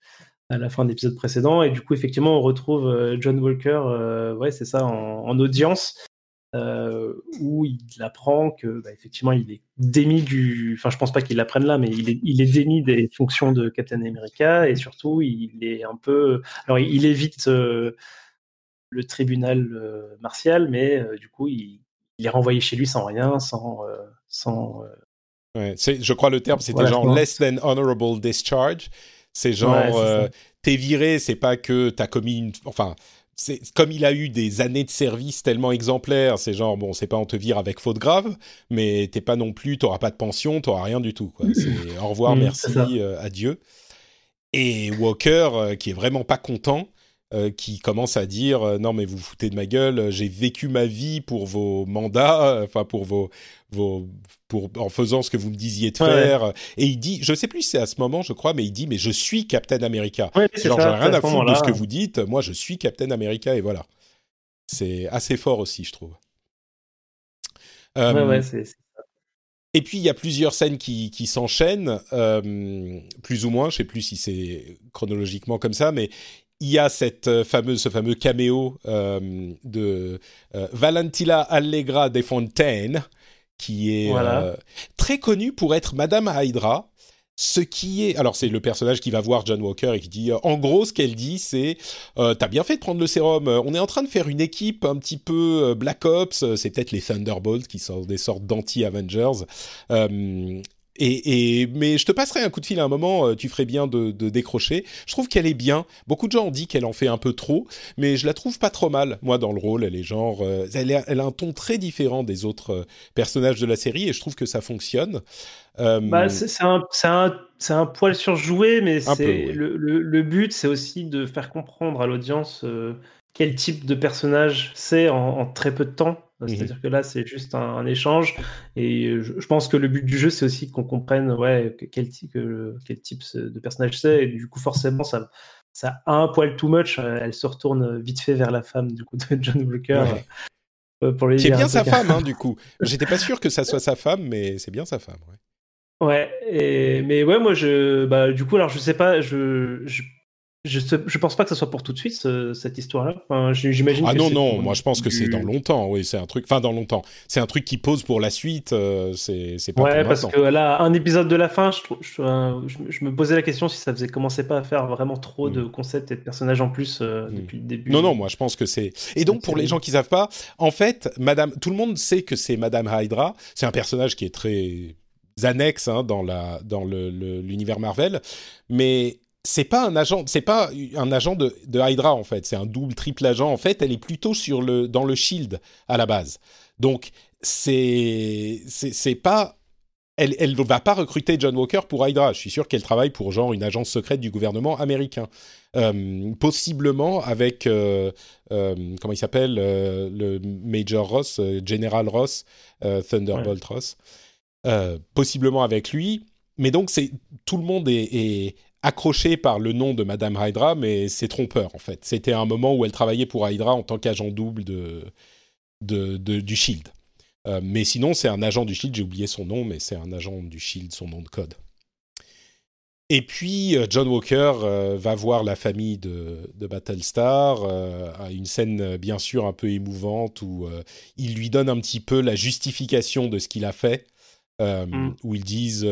à la fin de l'épisode précédent. Et du coup, effectivement, on retrouve euh, John Walker, ouais, c'est ça, en, audience, où il apprend que, bah, effectivement, il est démis du. Enfin, je pense pas qu'il l'apprenne là, mais il est, il est démis des fonctions de Captain America et surtout, il est un peu. Alors, il évite le tribunal martial, mais du coup, il, est renvoyé chez lui sans rien, sans, sans Ouais, je crois le terme, c'était genre less than honorable discharge. C'est genre, euh, t'es viré, c'est pas que t'as commis une. Enfin, comme il a eu des années de service tellement exemplaires, c'est genre, bon, c'est pas on te vire avec faute grave, mais t'es pas non plus, t'auras pas de pension, t'auras rien du tout. Quoi. C'est au revoir, mm, merci, euh, adieu. Et Walker, euh, qui est vraiment pas content, qui commence à dire non mais vous vous foutez de ma gueule, j'ai vécu ma vie pour vos mandats, enfin pour vos vos en faisant ce que vous me disiez de faire. Et il dit, je sais plus si c'est à ce moment, je crois, mais il dit, mais je suis Captain America. Genre, j'en ai rien à, foutre de ce que vous dites. Moi, je suis Captain America et voilà. C'est assez fort aussi, je trouve. Euh, et puis il y a plusieurs scènes qui, qui s'enchaînent, euh, plus ou moins. Je sais plus si c'est chronologiquement comme ça, mais il y a cette euh, fameuse, ce fameux caméo de Valentina Allegra de Fontaine, qui est euh, très connue pour être Madame Hydra. Ce qui est, alors c'est le personnage qui va voir John Walker et qui dit, euh, en gros, ce qu'elle dit, c'est, euh, t'as bien fait de prendre le sérum. On est en train de faire une équipe un petit peu Black Ops. C'est peut-être les Thunderbolts qui sont des sortes d'anti-Avengers. Et, mais je te passerai un coup de fil à un moment, euh, tu ferais bien de, décrocher. Je trouve qu'elle est bien. Beaucoup de gens ont dit qu'elle en fait un peu trop, mais je la trouve pas trop mal. Moi, dans le rôle, elle est genre, euh, elle, elle, a un ton très différent des autres euh, personnages de la série, et je trouve que ça fonctionne. Bah, c'est un, un, un, poil surjoué, mais c'est le, le, but, c'est aussi de faire comprendre à l'audience quel type de personnage c'est en, très peu de temps. Mmh C'est-à-dire que là, c'est juste un, échange. Et je, pense que le but du jeu, c'est aussi qu'on comprenne ouais, quel, type, quel type de personnage c'est. Et du coup, forcément, ça, ça a un poil too much. Elle se retourne vite fait vers la femme du coup, de John Walker. Euh, pour lui bien sa femme, hein, du coup. J'étais pas sûr que ça soit sa femme, mais c'est bien sa femme. Ouais. Ouais, et, mais ouais, moi, je, bah, du coup, alors je sais pas, je, je je, je pense pas que ce soit pour tout de suite cette histoire-là. Enfin, J'imagine. Ah non non, moi je pense que c'est dans longtemps. Oui, c'est un truc. Enfin dans longtemps. C'est un truc qui pose pour la suite. Euh, c'est pas. Ouais, parce que là, un épisode de la fin, je, je, me posais la question si ça faisait commencer pas à faire vraiment trop de mm. concepts et de personnages en plus euh, mm. depuis le début. Non non, moi je pense que c'est. Et donc pour les gens qui savent pas, en fait, Madame, tout le monde sait que c'est Madame Hydra. C'est un personnage qui est très annexe hein, dans la dans l'univers Marvel, mais c'est pas un agent, c'est pas un agent de, de Hydra en fait, c'est un double, triple agent en fait. Elle est plutôt sur le dans le Shield à la base. Donc c'est c'est pas elle elle va pas recruter John Walker pour Hydra. Je suis sûr qu'elle travaille pour genre une agence secrète du gouvernement américain, euh, possiblement avec euh, euh, comment il s'appelle le Major Ross, General Ross, Thunderbolt Ross, possiblement avec lui. Mais donc c'est tout le monde est, est accroché par le nom de Madame Hydra, mais c'est trompeur en fait. C'était un moment où elle travaillait pour Hydra en tant qu'agent double de, de, du Shield. Euh, mais sinon, c'est un agent du Shield, j'ai oublié son nom, mais c'est un agent du Shield, son nom de code. Et puis, euh, John Walker euh, va voir la famille de, de Battlestar, à une scène bien sûr un peu émouvante où il lui donne un petit peu la justification de ce qu'il a fait, mm. où ils disent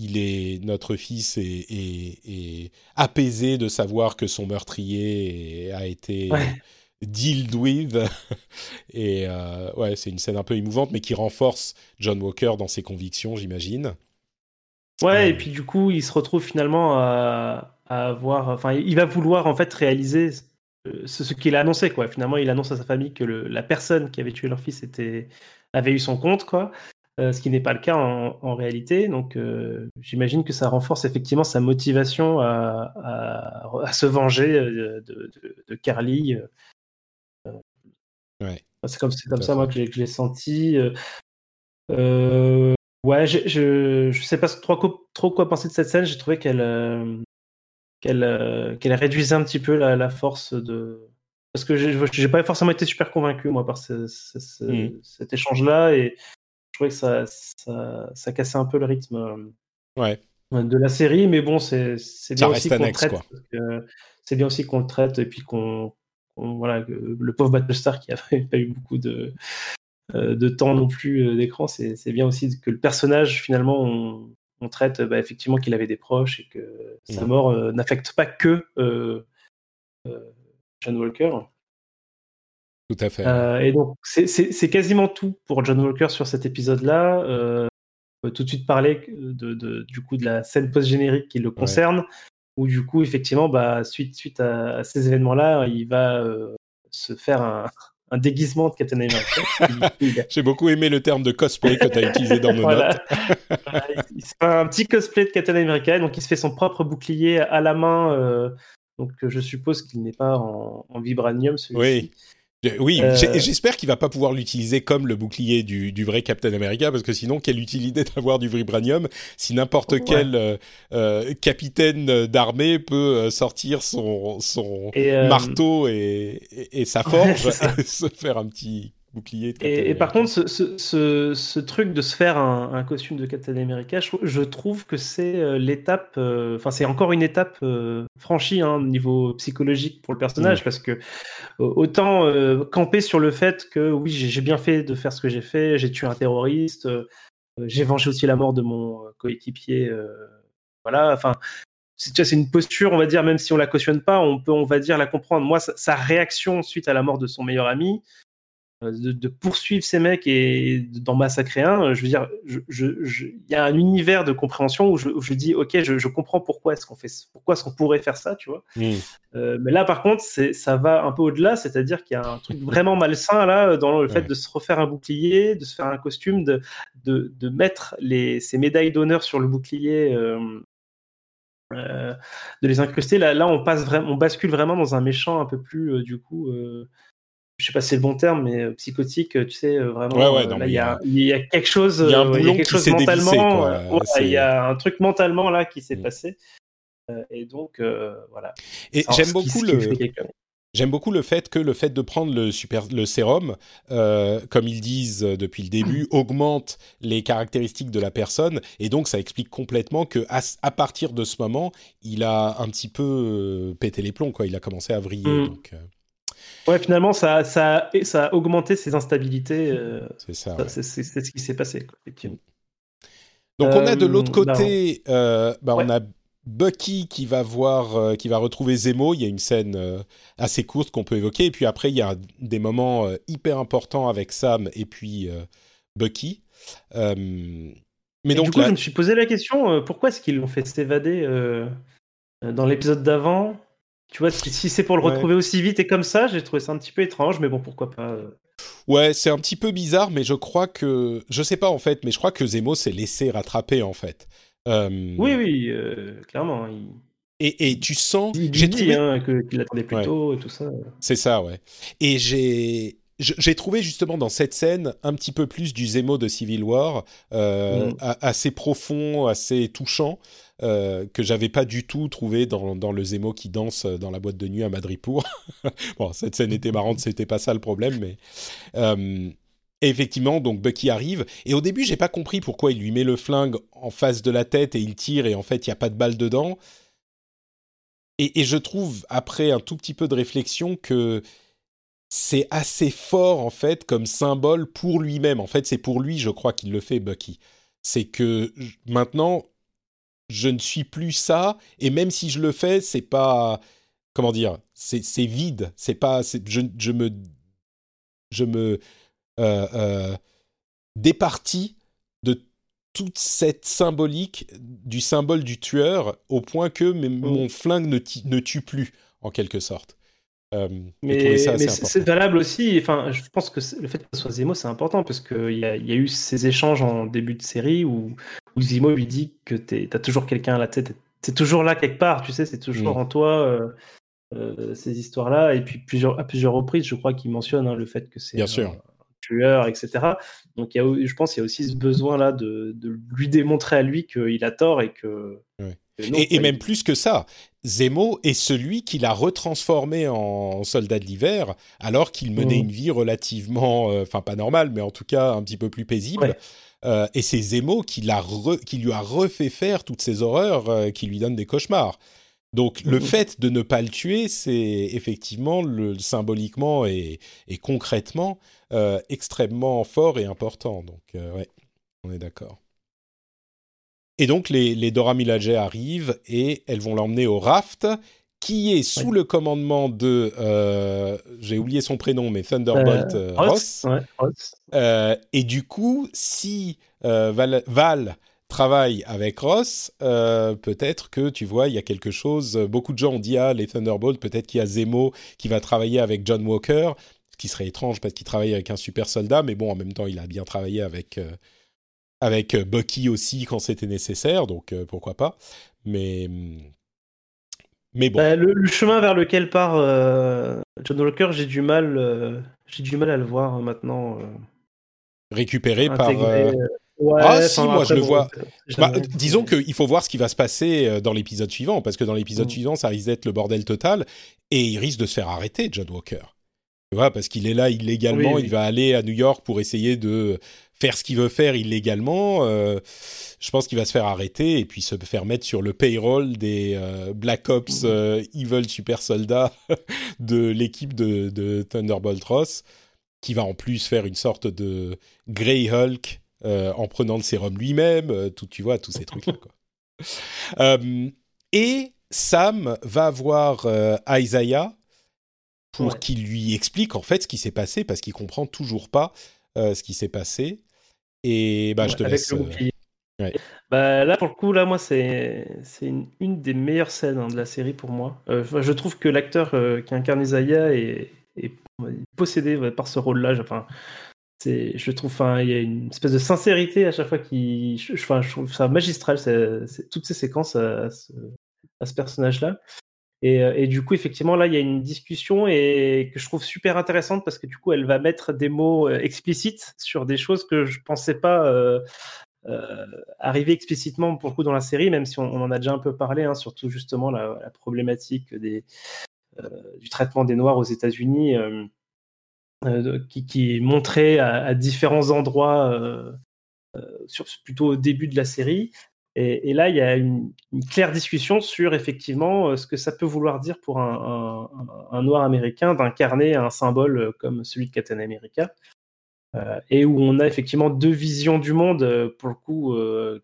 il est notre fils est, apaisé de savoir que son meurtrier a été dealt with. Et euh, ouais c'est une scène un peu émouvante mais qui renforce John Walker dans ses convictions j'imagine. Ouais et puis du coup il se retrouve finalement à, avoir enfin il va vouloir en fait réaliser euh, ce, qu'il a annoncé quoi. Finalement il annonce à sa famille que la personne qui avait tué leur fils était avait eu son compte quoi euh, ce qui n'est pas le cas en, réalité. Donc, euh, j'imagine que ça renforce effectivement sa motivation à, se venger euh, de, Carly. C'est comme, comme ça, moi, que je l'ai senti. ouais, je ne sais pas trop, trop, quoi penser de cette scène. J'ai trouvé qu'elle qu'elle qu'elle réduisait un petit peu la, force de. Parce que j'ai pas forcément été super convaincu, moi, par mmh. cet échange-là. Et trouvais que ça, ça, cassait un peu le rythme ouais. de la série, mais bon, c'est bien, aussi qu'on le traite. C'est bien aussi qu'on le traite et puis qu'on. voilà, le pauvre Battlestar qui n'avait pas eu beaucoup de, euh, de temps non plus euh, d'écran, c'est bien aussi que le personnage, finalement, on, traite bah, effectivement qu'il avait des proches et que sa mort euh, n'affecte pas que John Walker. Tout à fait. Euh, et donc, c'est quasiment tout pour John Walker sur cet épisode-là. Euh, tout de suite parler de, du coup de la scène post-générique qui le concerne, où du coup, effectivement, bah, suite, suite à, ces événements-là, il va euh, se faire un, déguisement de Captain America. J'ai beaucoup aimé le terme de cosplay que tu as utilisé dans nos notes. il, se fait un petit cosplay de Captain America, donc il se fait son propre bouclier à la main. donc je suppose qu'il n'est pas en, en vibranium celui-ci. Oui. Oui, euh, j'espère qu'il va pas pouvoir l'utiliser comme le bouclier du, du, vrai Captain America, parce que sinon, quelle utilité d'avoir du vibranium si n'importe quel euh, euh, capitaine d'armée peut sortir son, son marteau et, et, sa forge et se faire un petit bouclier. et, par contre, ce, ce, ce, truc de se faire un, un costume de Captain America, je, trouve que c'est euh, l'étape, euh, enfin c'est encore une étape euh, franchie hein, au niveau psychologique pour le personnage, parce que autant camper sur le fait que oui, j'ai bien fait de faire ce que j'ai fait, j'ai tué un terroriste, j'ai vengé aussi la mort de mon coéquipier, voilà, enfin c'est une posture, on va dire, même si on la cautionne pas, on peut, on va dire, la comprendre. Moi, sa réaction suite à la mort de son meilleur ami, de, poursuivre ces mecs et d'en massacrer un, je veux dire, il y a un univers de compréhension où je, dis, ok, je, comprends pourquoi est-ce qu'on fait, pourquoi est-ce qu'on pourrait faire ça, tu vois. Mm. mais là, par contre, ça va un peu au-delà, c'est-à-dire qu'il y a un truc vraiment malsain là dans le fait de se refaire un bouclier, de se faire un costume, de, de, mettre les, ces médailles d'honneur sur le bouclier. Euh, de les incruster. Là, là on, passe vraiment, on bascule vraiment dans un méchant un peu plus, euh, du coup, euh, je sais pas si c'est le bon terme, mais psychotique, tu sais, vraiment. il y, a, y, a quelque chose, il y a, un quelque chose mentalement. il y a un truc mentalement là qui s'est mm. passé. et donc, voilà. Et j'aime beaucoup le. J'aime beaucoup le fait que le fait de prendre le, super, le sérum, euh, comme ils disent depuis le début, augmente les caractéristiques de la personne. Et donc, ça explique complètement que à, partir de ce moment, il a un petit peu euh, pété les plombs. Quoi. Il a commencé à vriller. Mm. Donc, euh. Ouais, finalement, ça, ça, ça, a augmenté ses instabilités. c'est ça. C'est ce qui s'est passé, effectivement. Donc, on a de l'autre côté, bah, on a Bucky qui va voir, euh, qui va retrouver Zemo. Il y a une scène euh, assez courte qu'on peut évoquer. Et puis après, il y a des moments euh, hyper importants avec Sam et puis Bucky. mais donc, du coup, je me suis posé la question pourquoi est-ce qu'ils l'ont fait s'évader dans l'épisode d'avant Tu vois, si c'est pour le retrouver aussi vite et comme ça, j'ai trouvé ça un petit peu étrange. Mais bon, pourquoi pas Ouais, c'est un petit peu bizarre, mais je crois que. Je sais pas en fait, mais je crois que Zemo s'est laissé rattraper en fait. Euh, oui, oui, euh, clairement. Et, et, tu sens. J'ai trouvé hein, qu'il attendait plus tôt et tout ça. C'est ça, ouais. Et j'ai. J'ai trouvé justement dans cette scène un petit peu plus du Zemo de Civil War, euh, mm. assez profond, assez touchant, que j'avais pas du tout trouvé dans, le Zemo qui danse dans la boîte de nuit à Madripour. bon, cette scène était marrante, c'était pas ça le problème, mais et effectivement, donc Bucky arrive. Et au début, j'ai pas compris pourquoi il lui met le flingue en face de la tête et il tire et en fait, il y a pas de balle dedans. Et, je trouve, après un tout petit peu de réflexion, que c'est assez fort en fait comme symbole pour lui-même. En fait, c'est pour lui, je crois, qu'il le fait, Bucky. C'est que maintenant, je ne suis plus ça, et même si je le fais, c'est pas, comment dire, c'est vide. C'est pas, je, je me, je me euh, euh, départi de toute cette symbolique du symbole du tueur au point que mm. mon flingue ne, ne, tue plus en quelque sorte. Euh, mais, c'est valable aussi. Enfin, je pense que le fait que ce soit Zemo, c'est important parce qu'il y, a, y a eu ces échanges en début de série où, où Zemo lui dit que tu as toujours quelqu'un à la tête. C'est toujours là quelque part, tu sais, c'est toujours mm. en toi. ces histoires-là, et puis plusieurs, à plusieurs reprises, je crois qu'il mentionne hein, le fait que c'est Bien sûr tueur, etc. Donc il y a, je pense qu'il y a aussi ce besoin-là de, lui démontrer à lui qu'il a tort et que... et, même plus que ça, Zemo est celui qui l'a retransformé en soldat de l'hiver, alors qu'il menait mmh. une vie relativement, euh, enfin pas normale, mais en tout cas un petit peu plus paisible. Euh, et c'est Zemo qui, qui lui a refait faire toutes ces horreurs euh, qui lui donnent des cauchemars. Donc le mmh. fait de ne pas le tuer, c'est effectivement le, symboliquement et, concrètement euh, extrêmement fort et important. Donc ouais, on est d'accord. Et donc les, les Dora Milaje arrivent et elles vont l'emmener au raft qui est sous le commandement de, euh, j'ai oublié son prénom, mais Thunderbolt Ross. et du coup, si Val, Val travaille avec Ross, euh, peut-être que tu vois, il y a quelque chose. Beaucoup de gens ont dit ah les Thunderbolts, peut-être qu'il y a Zemo qui va travailler avec John Walker, ce qui serait étrange parce qu'il travaille avec un super soldat, mais bon, en même temps, il a bien travaillé avec euh, avec Bucky aussi quand c'était nécessaire, donc euh, pourquoi pas. Mais mais bon. Bah, le, chemin vers lequel part John Walker, j'ai du mal, j'ai du mal à le voir maintenant. Récupéré par ah si, moi je le vois. Bah, disons qu'il faut voir ce qui va se passer euh, dans l'épisode suivant, parce que dans l'épisode mm. suivant, ça risque d'être le bordel total, et il risque de se faire arrêter, John Walker. Tu vois, parce qu'il est là illégalement, il va aller à New York pour essayer de faire ce qu'il veut faire illégalement. Euh, je pense qu'il va se faire arrêter et puis se faire mettre sur le payroll des euh, Black Ops mm. Evil Super Soldats de l'équipe de, de Thunderbolt Ross, qui va en plus faire une sorte de Grey Hulk euh, en prenant le sérum lui-même, euh, tout, tu vois, tous ces trucs-là. Euh, et Sam va voir Isaiah pour qu'il lui explique en fait ce qui s'est passé parce qu'il comprend toujours pas ce qui s'est passé. Et bah, je te laisse. Bah, là, pour le coup, là, moi, c'est une, une, des meilleures scènes hein, de la série pour moi. je trouve que l'acteur qui incarne Isaiah est, est possédé par ce rôle-là. Enfin, je trouve, enfin, il y a une espèce de sincérité à chaque fois qui, je, je, trouve ça magistral, toutes ces séquences à, ce, personnage-là. Et, et, du coup, effectivement, là, il y a une discussion et que je trouve super intéressante parce que du coup, elle va mettre des mots euh, explicites sur des choses que je pensais pas euh, euh, arriver explicitement pour le coup dans la série, même si on, en a déjà un peu parlé, hein, surtout justement la, problématique des, euh, du traitement des Noirs aux États-Unis, euh, euh, qui, est montré à, différents endroits, plutôt au début de la série. Et, là, il y a une, claire discussion sur effectivement ce que ça peut vouloir dire pour un, noir américain d'incarner un symbole comme celui de Captain America. et où on a effectivement deux visions du monde, pour le coup,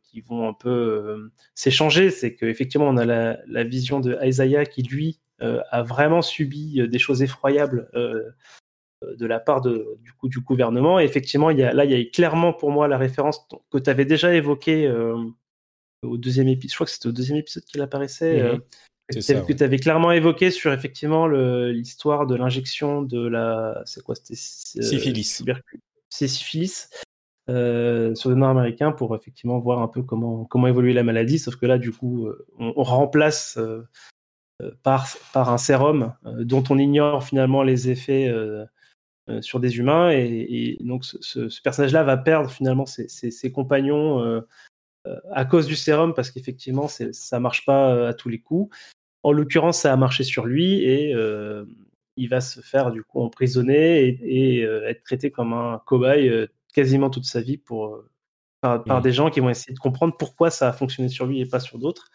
qui vont un peu s'échanger. C'est qu'effectivement, on a la, vision de Isaiah qui, lui, euh, a vraiment subi euh, des choses effroyables euh, de la part du, gouvernement. Et effectivement, là, il y a clairement pour moi la référence que tu avais déjà évoquée au deuxième épisode. Je crois que c'était au deuxième épisode qu'il apparaissait. Mhm. que tu avais clairement évoqué sur effectivement l'histoire de l'injection de la. C'est quoi C'était. syphilis. C'est syphilis. sur les Nord-Américains pour effectivement voir un peu comment, comment évoluer la maladie. Sauf que là, du coup, on, on remplace euh, par, par un sérum euh, dont on ignore finalement les effets euh, sur des humains. Et, donc ce, personnage-là va perdre finalement ses, ses, compagnons à cause du sérum parce qu'effectivement ça marche pas à tous les coups. En l'occurrence, ça a marché sur lui et il va se faire du coup emprisonner et, être traité comme un cobaye quasiment toute sa vie pour, par, par, mmh. des gens qui vont essayer de comprendre pourquoi ça a fonctionné sur lui et pas sur d'autres.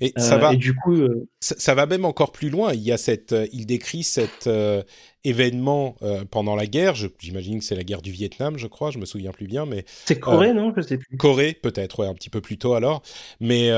Et ça euh, va. du coup, euh, ça, va même encore plus loin. Il y a cette, euh, il décrit cet événement pendant la guerre. J'imagine que c'est la guerre du Vietnam, je crois. Je me souviens plus bien, mais c'est Corée, non? Je sais plus. Corée, peut-être, ouais, un petit peu plus tôt alors. Mais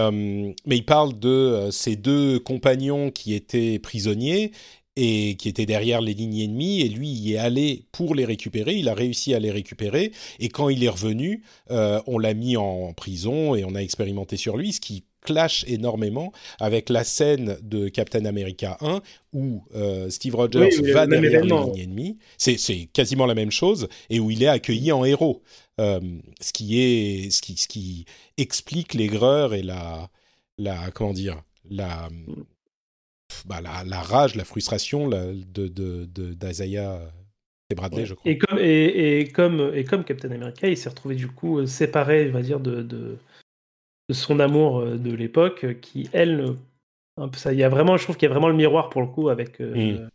mais il parle de ces deux compagnons qui étaient prisonniers et qui étaient derrière les lignes ennemies, et lui il est allé pour les récupérer, il a réussi à les récupérer, et quand il est revenu, on l'a mis en prison et on a expérimenté sur lui, ce qui clash énormément avec la scène de Captain America 1 où euh, Steve Rogers va derrière les lignes ennemies. C'est, quasiment la même chose et où il est accueilli en héros. Euh, ce, qui est, ce, qui, ce qui explique l'aigreur et la, la. Comment dire la, bah, la, la, rage, la frustration de, de, d'Isaiah. et Bradley, je crois. Et comme, et, et, comme, et comme Captain America, il s'est retrouvé du coup séparé, on va dire, de, de, de son amour euh, de l'époque, euh, qui elle, ça, il y a vraiment, je trouve qu'il y a vraiment le miroir pour le coup avec euh,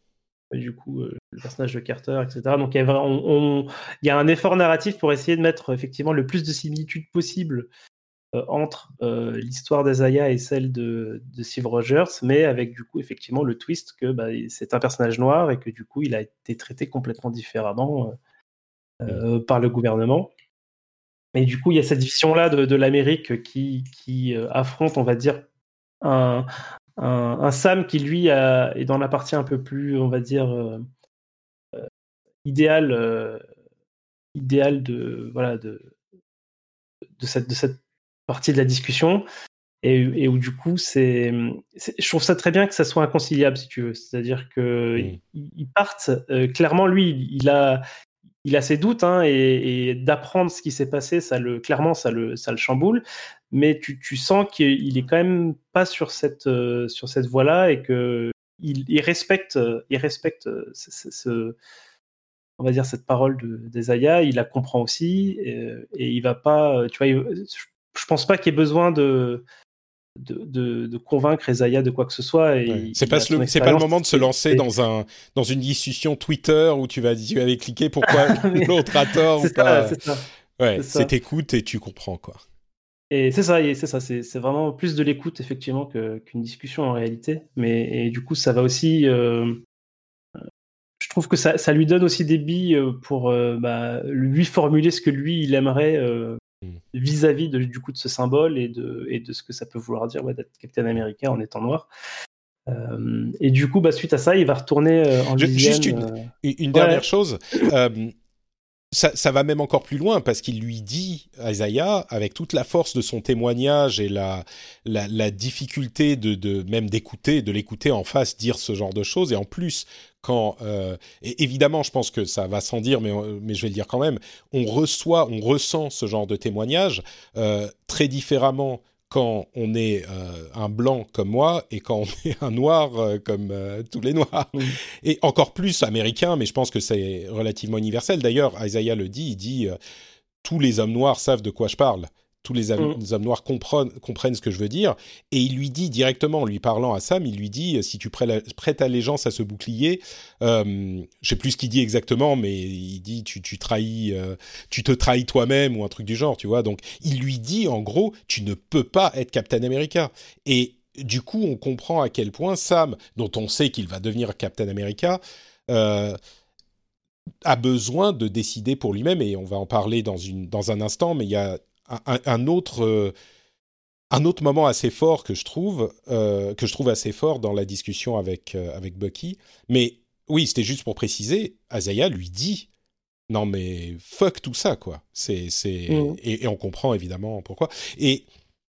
du coup le personnage de Carter, etc. Donc il y, a, on, il y, a un effort narratif pour essayer de mettre effectivement le plus de similitudes possible entre l'histoire d'Azaya et celle de, de, Steve Rogers, mais avec du coup effectivement le twist que bah, c'est un personnage noir et que du coup il a été traité complètement différemment mm. par le gouvernement. Et du coup, il y a cette vision-là de, l'Amérique qui, qui euh, affronte, on va dire, un, un, Sam qui, lui, est dans la partie un peu plus, on va dire, euh, euh, idéale, idéale de, voilà, de, de, cette, de cette partie de la discussion. Et, où du coup, c'est, je trouve ça très bien que ça soit inconciliable, si tu veux. C'est-à-dire que ils partent. clairement, lui, il a, il a ses doutes hein, et, d'apprendre ce qui s'est passé, ça le clairement ça le ça le chamboule. Mais tu, tu sens qu'il est quand même pas sur cette euh, sur cette voie-là et que il, respecte il respecte euh, ce, on va dire cette parole de d'Ezaya, il la comprend aussi et, et, il va pas tu vois je pense pas qu'il ait besoin de de, de, convaincre Isaiah de quoi que ce soit. Et C'est pas, le, c'est pas le moment de se lancer dans, un, dans une discussion Twitter où tu vas, tu vas cliquer pourquoi l'autre a tort ou pas. C'est ça. Ouais, c'est écoute et tu comprends quoi. Et c'est ça, c'est ça, c'est vraiment plus de l'écoute effectivement qu'une discussion en réalité. Mais et du coup, ça va aussi. Euh, je trouve que ça, ça, lui donne aussi des billes pour euh, bah, lui formuler ce que lui il aimerait euh, Vis-à-vis du coup de ce symbole et de, et de ce que ça peut vouloir dire d'être Capitaine américain en étant noir. et du coup, bah, suite à ça, il va retourner en Louisiane. Juste une, une dernière chose ça, va même encore plus loin parce qu'il lui dit, Isaiah, avec toute la force de son témoignage et la, la, difficulté de, même d'écouter, de l'écouter en face dire ce genre de choses, et en plus, quand, euh, évidemment, je pense que ça va sans dire, mais, mais je vais le dire quand même, on reçoit, on ressent ce genre de témoignage euh, très différemment quand on est euh, un blanc comme moi et quand on est un noir euh, comme euh, tous les noirs. Et encore plus américain, mais je pense que c'est relativement universel. D'ailleurs, Isaiah le dit, il dit tous les hommes noirs savent de quoi je parle tous les hommes, mm. noirs comprennent, comprennent, ce que je veux dire. Et il lui dit directement, en lui parlant à Sam, il lui dit si tu prêtes allégeance à ce bouclier, euh, je sais plus ce qu'il dit exactement, mais il dit tu, tu trahis, euh, tu te trahis toi-même ou un truc du genre, tu vois. Donc il lui dit en gros, tu ne peux pas être Captain America. Et du coup, on comprend à quel point Sam, dont on sait qu'il va devenir Captain America, euh, a besoin de décider pour lui-même, et on va en parler dans, une, dans un instant, mais il y a un, autre euh, un autre moment assez fort que je trouve euh, que je trouve assez fort dans la discussion avec euh, avec Bucky. Mais oui, c'était juste pour préciser. Azaya lui dit non mais fuck tout ça quoi. C'est c'est mmh. et, et, on comprend évidemment pourquoi. Et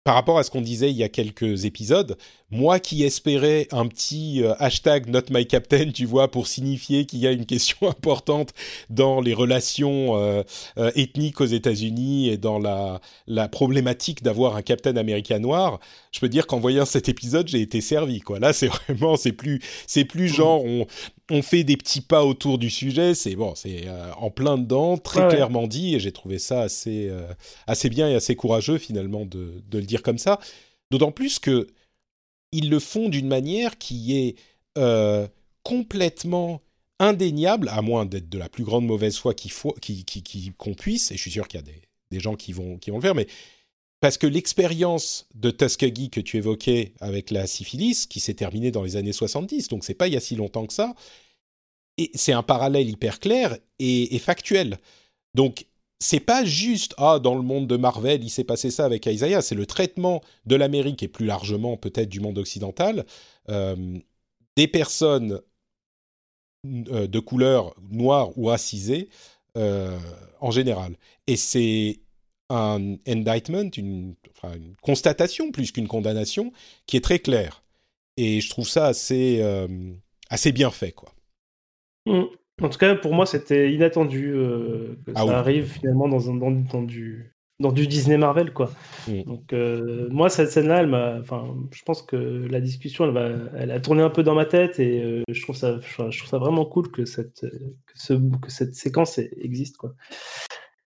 par rapport à ce qu'on disait il y a quelques épisodes, moi qui espérais un petit euh, hashtag Not My Captain, tu vois, pour signifier qu'il y a une question importante dans les relations euh, euh, ethniques aux États-Unis et dans la, la problématique d'avoir un Captain américain noir, je peux dire qu'en voyant cet épisode, j'ai été servi. Quoi. Là, c'est vraiment, c'est plus, c'est plus genre on, on fait des petits pas autour du sujet. C'est bon, c'est en plein dedans, très clairement dit, et j'ai trouvé ça assez, assez bien et assez courageux finalement de, de le dire comme ça. D'autant plus que ils le font d'une manière qui est euh, complètement indéniable, à moins d'être de la plus grande mauvaise foi qu'on qui, qui, puisse, et je suis sûr qu'il y a des, gens qui vont, qui vont le faire, mais parce que l'expérience de Tuskegee que tu évoquais avec la syphilis, qui s'est terminée dans les années 70, donc c'est pas il y a si longtemps que ça, et c'est un parallèle hyper clair et, factuel. Donc c'est pas juste ah dans le monde de Marvel il s'est passé ça avec Isaiah, c'est le traitement de l'Amérique et plus largement peut-être du monde occidental euh, des personnes euh, de couleur noire ou racisée euh, en général. Et c'est un indictment, une, constatation plus qu'une condamnation qui est très claire. Et je trouve ça assez, assez bien fait quoi. Mmh. En tout cas, pour moi, c'était inattendu euh, que ah ça arrive finalement dans, un, dans, dans, du, dans du Disney Marvel, quoi. Mm. Donc, euh, moi, cette scène-là, elle m'a. Enfin, je pense que la discussion, elle, va, elle a tourné un peu dans ma tête et euh, je, trouve ça, je trouve ça vraiment cool que cette, que, ce, que cette séquence existe, quoi.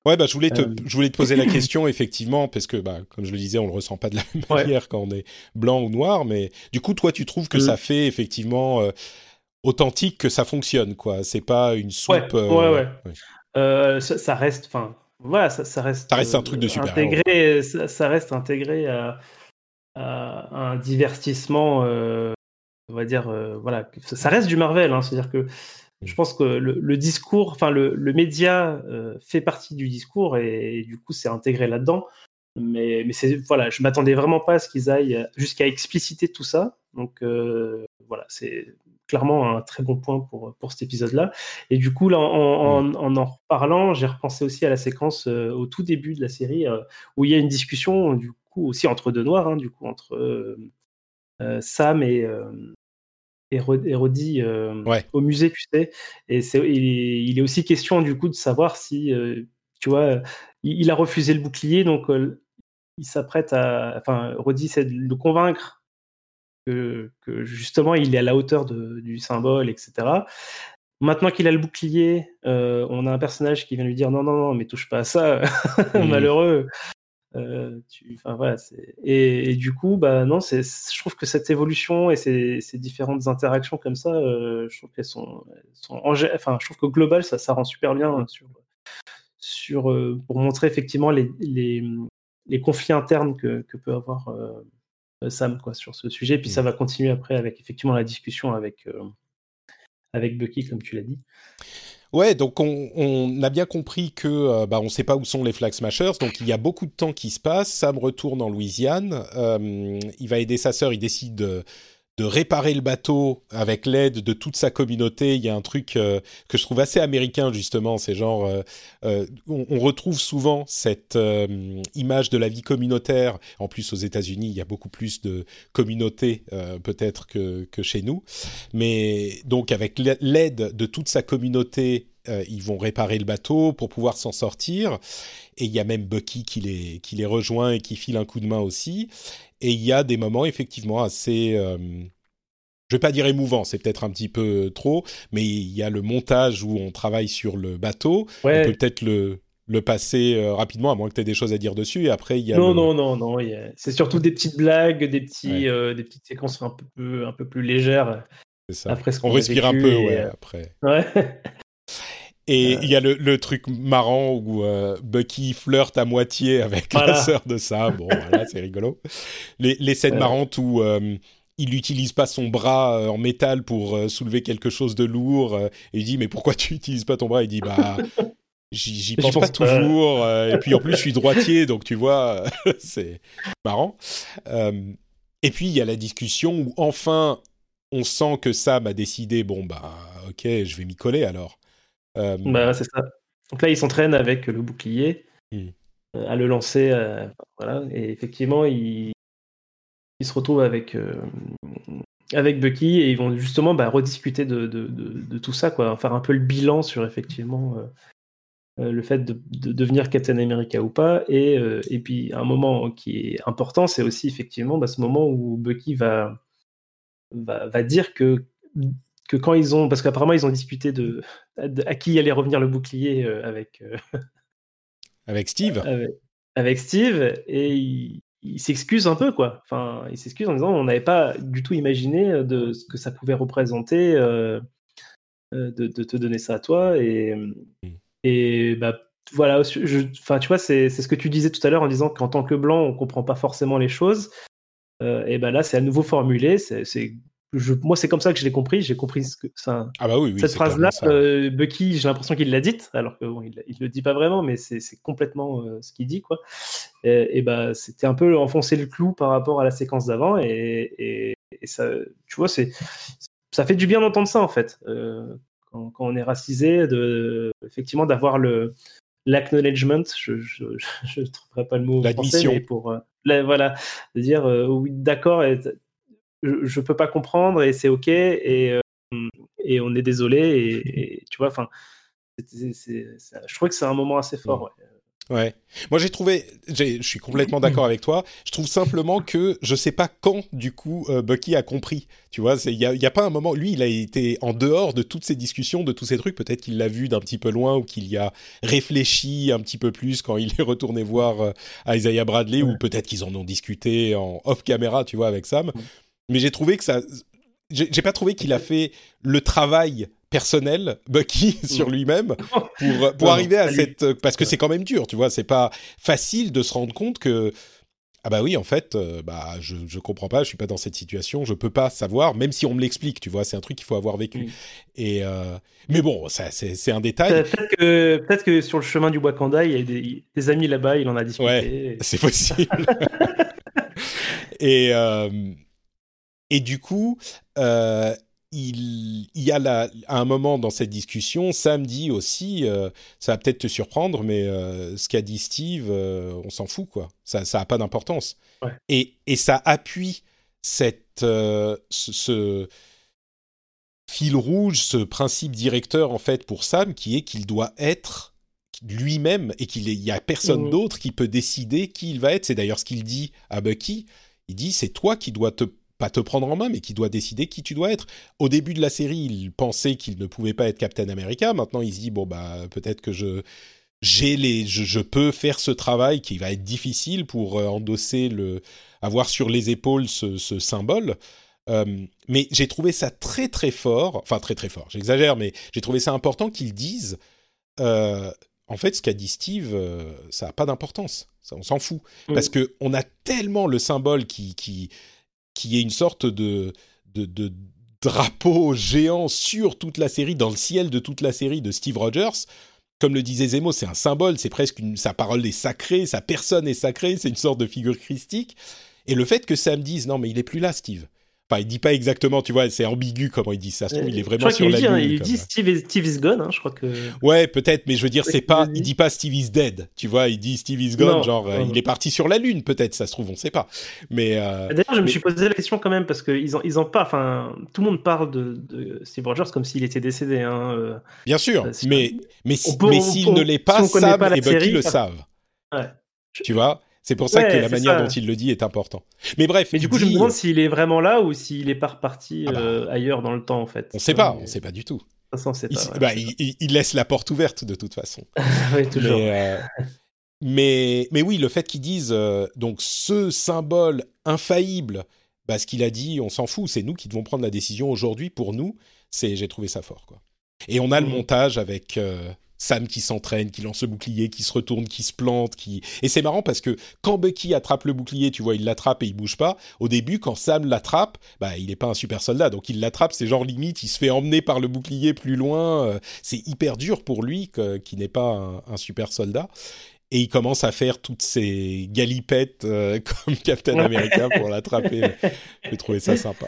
Ouais, bah, je voulais te, je voulais te poser la question, effectivement, parce que, bah, comme je le disais, on le ressent pas de la même manière quand on est blanc ou noir, mais du coup, toi, tu trouves que mm. ça fait effectivement authentique que ça fonctionne, quoi. C'est pas une soupe. Ouais, ouais, ouais. Euh, ça, reste, enfin, voilà, ça, reste. Ça reste un truc de super. Intégré, ça, reste intégré à, un divertissement, euh, on va dire, euh, voilà, ça reste du Marvel, hein, c'est-à-dire que je pense que le, discours, enfin le, média fait partie du discours et, du coup c'est intégré là-dedans. Mais, mais c'est voilà, je m'attendais vraiment pas à ce qu'ils aillent jusqu'à expliciter tout ça. Donc voilà, c'est clairement un très bon point pour, pour cet épisode-là. Et du coup, là, en mm. en, en, parlant, j'ai repensé aussi à la séquence euh, au tout début de la série euh, où il y a une discussion, du coup, aussi entre deux noirs, hein, du coup, entre euh, Sam et. Et, Roddy au musée, tu sais. Et c'est, il, est aussi question du coup de savoir si, tu vois, il, a refusé le bouclier, donc il s'apprête à, enfin, Roddy c'est de le convaincre que, justement il est à la hauteur du symbole, etc. Maintenant qu'il a le bouclier, euh, on a un personnage qui vient lui dire non, non, non, mais touche pas à ça, mmh. malheureux. Euh, voilà, et, du coup, bah non, je trouve que cette évolution et ces, différentes interactions comme ça, euh, je trouve qu'elles sont, enfin, je trouve que global, ça, ça rend super bien sur, sur pour montrer effectivement les, les, conflits internes que, que peut avoir euh, Sam quoi, sur ce sujet. Puis ça mmh. va continuer après avec effectivement la discussion avec, euh, avec Bucky, comme tu l'as dit. Ouais, donc on, a bien compris que euh, bah, on ne sait pas où sont les Flag Smashers, donc il y a beaucoup de temps qui se passe. Sam retourne en Louisiane, il va aider sa sœur, il décide de réparer le bateau avec l'aide de toute sa communauté. Il y a un truc euh, que je trouve assez américain justement, c'est genre euh, euh, on, retrouve souvent cette image de la vie communautaire. En plus aux États-Unis, il y a beaucoup plus de communautés peut-être que, que chez nous, mais donc avec l'aide de toute sa communauté ils vont réparer le bateau pour pouvoir s'en sortir. Et il y a même Bucky qui les, qui les rejoint et qui file un coup de main aussi. Et il y a des moments effectivement assez, euh, je vais pas dire émouvant, c'est peut-être un petit peu trop, mais il y a le montage où on travaille sur le bateau. On peut peut-être le, le passer euh, rapidement, à moins que tu aies des choses à dire dessus. Et après, il y a. Non, non, non, non. C'est surtout des petites blagues, des, petits, euh, des petites séquences un peu, un peu plus légères. Ça. Après ce on, respire un peu, ouais, après. Ouais. Et il y a le, truc marrant où euh, Bucky flirte à moitié avec la sœur de ça. Bon, voilà, c'est rigolo. Les, scènes marrantes où euh, il n'utilise pas son bras euh, en métal pour soulever quelque chose de lourd. et il dit, mais pourquoi tu n'utilises pas ton bras? Il dit, bah... J'y pense, pas toujours. et puis en plus, je suis droitier, donc tu vois, c'est marrant. et puis il y a la discussion où enfin, on sent que Sam a décidé, bon bah, ok, je vais m'y coller alors. Euh, bah, c'est ça. Donc là, il s'entraîne avec le bouclier hmm. euh, à le lancer. Euh, voilà. Et effectivement, il, il se retrouve avec, avec Bucky et ils vont justement bah, rediscuter de, de, de, tout ça, quoi. faire un peu le bilan sur effectivement le fait de, devenir Captain America ou pas. Et, et puis, un moment qui est important, c'est aussi effectivement bah, ce moment où Bucky va, va, va dire que que quand ils ont, parce qu'apparemment ils ont discuté de, à qui allait revenir le bouclier euh, avec euh, avec Steve, avec, Steve, et il, s'excuse un peu quoi. Enfin, il s'excuse en disant on n'avait pas du tout imaginé de ce que ça pouvait représenter euh, de, te donner ça à toi et mm. et bah voilà, enfin tu vois c'est ce que tu disais tout à l'heure en disant qu'en tant que blanc on comprend pas forcément les choses. et ben là, c'est à nouveau formulé. C'est moi, c'est comme ça que je l'ai compris. J'ai compris ce que, ça, ah bah oui, cette phrase-là. Euh, Bucky, j'ai l'impression qu'il l'a dite, alors que bon, il, le dit pas vraiment, mais c'est complètement euh, ce qu'il dit, quoi. Et, bah, c'était un peu enfoncer le clou par rapport à la séquence d'avant, et, ça, tu vois, c'est, ça fait du bien d'entendre ça en fait. Euh, quand, on est racisé, de, effectivement, d'avoir le l'acknowledgement, je, ne trouverai pas le mot en français, mais pour voilà, de dire oui, d'accord je, peux pas comprendre et c'est ok et, euh, et on est désolé et, tu vois, enfin, je trouve que c'est un moment assez fort. Ouais. Ouais. Moi, j'ai trouvé, je suis complètement d'accord avec toi. Je trouve simplement que je sais pas quand, du coup, euh, Bucky a compris. Tu vois, il n'y a, pas un moment. Lui, il a été en dehors de toutes ces discussions, de tous ces trucs. Peut-être qu'il l'a vu d'un petit peu loin ou qu'il y a réfléchi un petit peu plus quand il est retourné voir euh, Isaiah Bradley ou peut-être qu'ils en ont discuté en off caméra, tu vois, avec Sam mais j'ai trouvé que ça. J'ai pas trouvé qu'il a fait le travail personnel, Bucky, sur lui-même, pour, pour arriver à cette. Parce que c'est quand même dur, tu vois, c'est pas facile de se rendre compte que. Ah bah oui, en fait, euh, bah je, je comprends pas, je suis pas dans cette situation, je peux pas savoir, même si on me l'explique, tu vois, c'est un truc qu'il faut avoir vécu. Et euh, mais bon, ça c'est un détail. Peut-être que, peut que sur le chemin du Wakanda, il y a des, des amis là-bas, il en a discuté. Ouais, c'est possible. et euh, et du coup, euh, il, y a là, à un moment dans cette discussion, Sam dit aussi, euh, ça va peut-être te surprendre, mais euh, ce qu'a dit Steve, on s'en fout, quoi. Ça n'a pas d'importance. Et, et, ça appuie cette, ce, fil rouge, ce principe directeur, en fait, pour Sam, qui est qu'il doit être lui-même et qu'il n'y a personne mmh. d'autre qui peut décider qui il va être. C'est d'ailleurs ce qu'il dit à Bucky. Il dit, c'est toi qui dois te pas te prendre en main, mais qui doit décider qui tu dois être. Au début de la série, il pensait qu'il ne pouvait pas être Captain America. Maintenant, il se dit bon bah peut-être que je j'ai les je, peux faire ce travail qui va être difficile pour euh, endosser le avoir sur les épaules ce, symbole. Euh, mais j'ai trouvé ça très très fort, enfin très très fort, j'exagère, mais j'ai trouvé ça important qu'ils disent, euh, en fait, ce qu'a dit Steve, ça n'a pas d'importance, on s'en fout, parce que on a tellement le symbole qui, qui qui est une sorte de, de, drapeau géant sur toute la série, dans le ciel de toute la série de Steve Rogers. Comme le disait Zemo, c'est un symbole, c'est presque sa parole est sacrée, sa personne est sacrée, c'est une sorte de figure christique. Et le fait que Sam dise non mais il est plus là, Steve. Enfin, il dit pas exactement, tu vois, c'est ambigu comment il dit ça. Se trouve, il est vraiment je crois sur qu'il la dit, hein, lune. il dit Steve is, Steve is gone, hein, je crois que. Ouais, peut-être, mais je veux dire, c'est il pas, il dit pas Steve is dead, tu vois, il dit Steve is gone, Non, genre, euh, non, il est parti sur la lune, peut-être, ça se trouve, on sait pas. Mais, euh, D'ailleurs, je me suis posé la question quand même parce qu'ils en, ils en parlent. Enfin, tout le monde parle de, de Steve Rogers comme s'il était décédé. Hein, euh. bien sûr, Euh, si- mais, mais, si- s'il ne l'est si pas, connaît Sam pas et Bucky série, le savent, Ouais. Tu vois? C'est pour ça Ouais, que la manière ça. dont il le dit est important. Mais bref, Mais du coup, je me demande s'il est vraiment là ou s'il est pas reparti Ah bah. euh, ailleurs dans le temps en fait. on sait pas, Mais- on sait pas du tout. De toute façon, Il, pas. ouais, bah, il- il- laisse la porte ouverte de toute façon. Ouais, toujours. Mais, euh, mais, mais oui, le fait qu'ils disent euh, donc ce symbole infaillible, bah, ce qu'il a dit, on s'en fout, c'est nous qui devons prendre la décision aujourd'hui pour nous. C'est, j'ai trouvé ça fort, quoi. Et on a le Mhm. montage avec euh, Sam qui s'entraîne, qui lance le bouclier, qui se retourne, qui se plante, qui. Et c'est marrant parce que quand Bucky attrape le bouclier, tu vois, il l'attrape et il bouge pas. Au début, quand Sam l'attrape, bah, il est pas un super soldat, donc il l'attrape, c'est genre limite, il se fait emmener par le bouclier plus loin. euh, c'est hyper dur pour lui, que- qui n'est pas un, un super soldat. Et il commence à faire toutes ces galipettes euh, comme Captain. America pour l'attraper. J'ai trouvé ça sympa.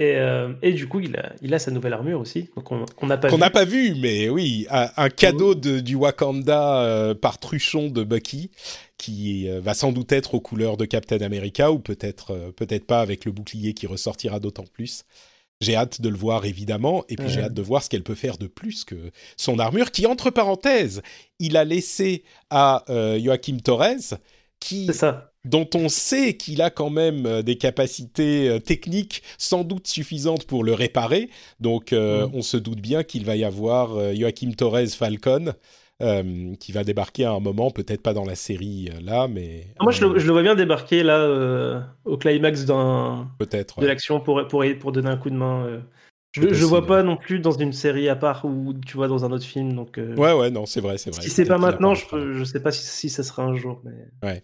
Et, euh, et du coup, il a, il a sa nouvelle armure aussi, donc on qu'on n'a pas Qu'on vu. n'a pas vu, mais oui, un, un cadeau de, du Wakanda euh, par Truchon de Bucky, qui euh, va sans doute être aux couleurs de Captain America, ou peut-être euh, peut-être pas avec le bouclier qui ressortira d'autant plus. J'ai hâte de le voir évidemment, et puis j'ai hâte de voir ce qu'elle peut faire de plus que son armure, qui entre parenthèses, il a laissé à euh, Joachim Torres, qui ça. dont on sait qu'il a quand même euh, des capacités euh, techniques sans doute suffisantes pour le réparer. Donc, euh, Mm. on se doute bien qu'il va y avoir Joachim Torres Falcon euh, qui va débarquer à un moment, peut-être pas dans la série euh, là, mais Moi, je le, je le vois bien débarquer là au climax d'un peut-être. de ouais. l'action pour, pour, pour donner un coup de main. Je, vois pas non plus dans une série à part ou tu vois dans un autre film. Donc, euh, Ouais, ouais, non, c'est vrai, c'est vrai. si c'est pas maintenant, je, peux- je sais pas si, si ça sera un jour. Mais...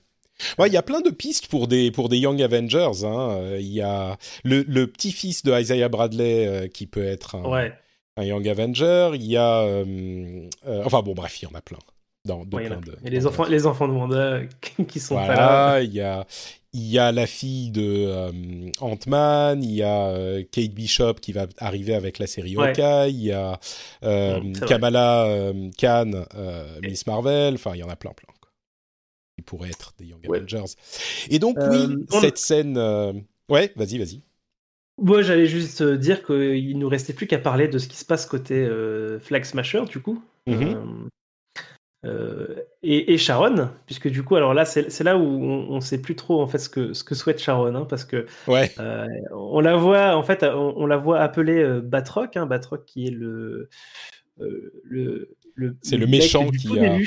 Ouais, il y a plein de pistes pour des pour des Young Avengers. hein. Euh, Il y a le, le petit-fils de Isaiah Bradley euh, qui peut être un, Ouais, un Young Avenger. Il y a, euh, enfin bon, bref, il y en a plein. Dans, de ouais, de- a les enfants, les enfants de Wanda qui sont pas là. Voilà, il y a, il y a la fille de euh, Ant-Man, il y a euh, Kate Bishop qui va arriver avec la série Ouais. Hawkeye, il y a euh, Mm. Kamala euh, Khan, Miss Marvel, enfin il y en a plein, plein. Quoi. Qui pourraient être des Young Ouais. Avengers. Et donc oui, on- cette scène... Ouais, vas-y, vas-y. Moi, j'allais juste dire qu'il nous restait plus qu'à parler de ce qui se passe côté Flag Smasher, du coup. Mhm. Euh, euh, et, et Sharon, puisque du coup, alors là, c'est là où on, on sait plus trop en fait ce que, ce que souhaite Sharon, hein, parce que Ouais, euh, on la voit, en fait, on, on la voit appeler euh, Batroc, hein, Batroc qui est le euh, le, le C'est le méchant du qui a-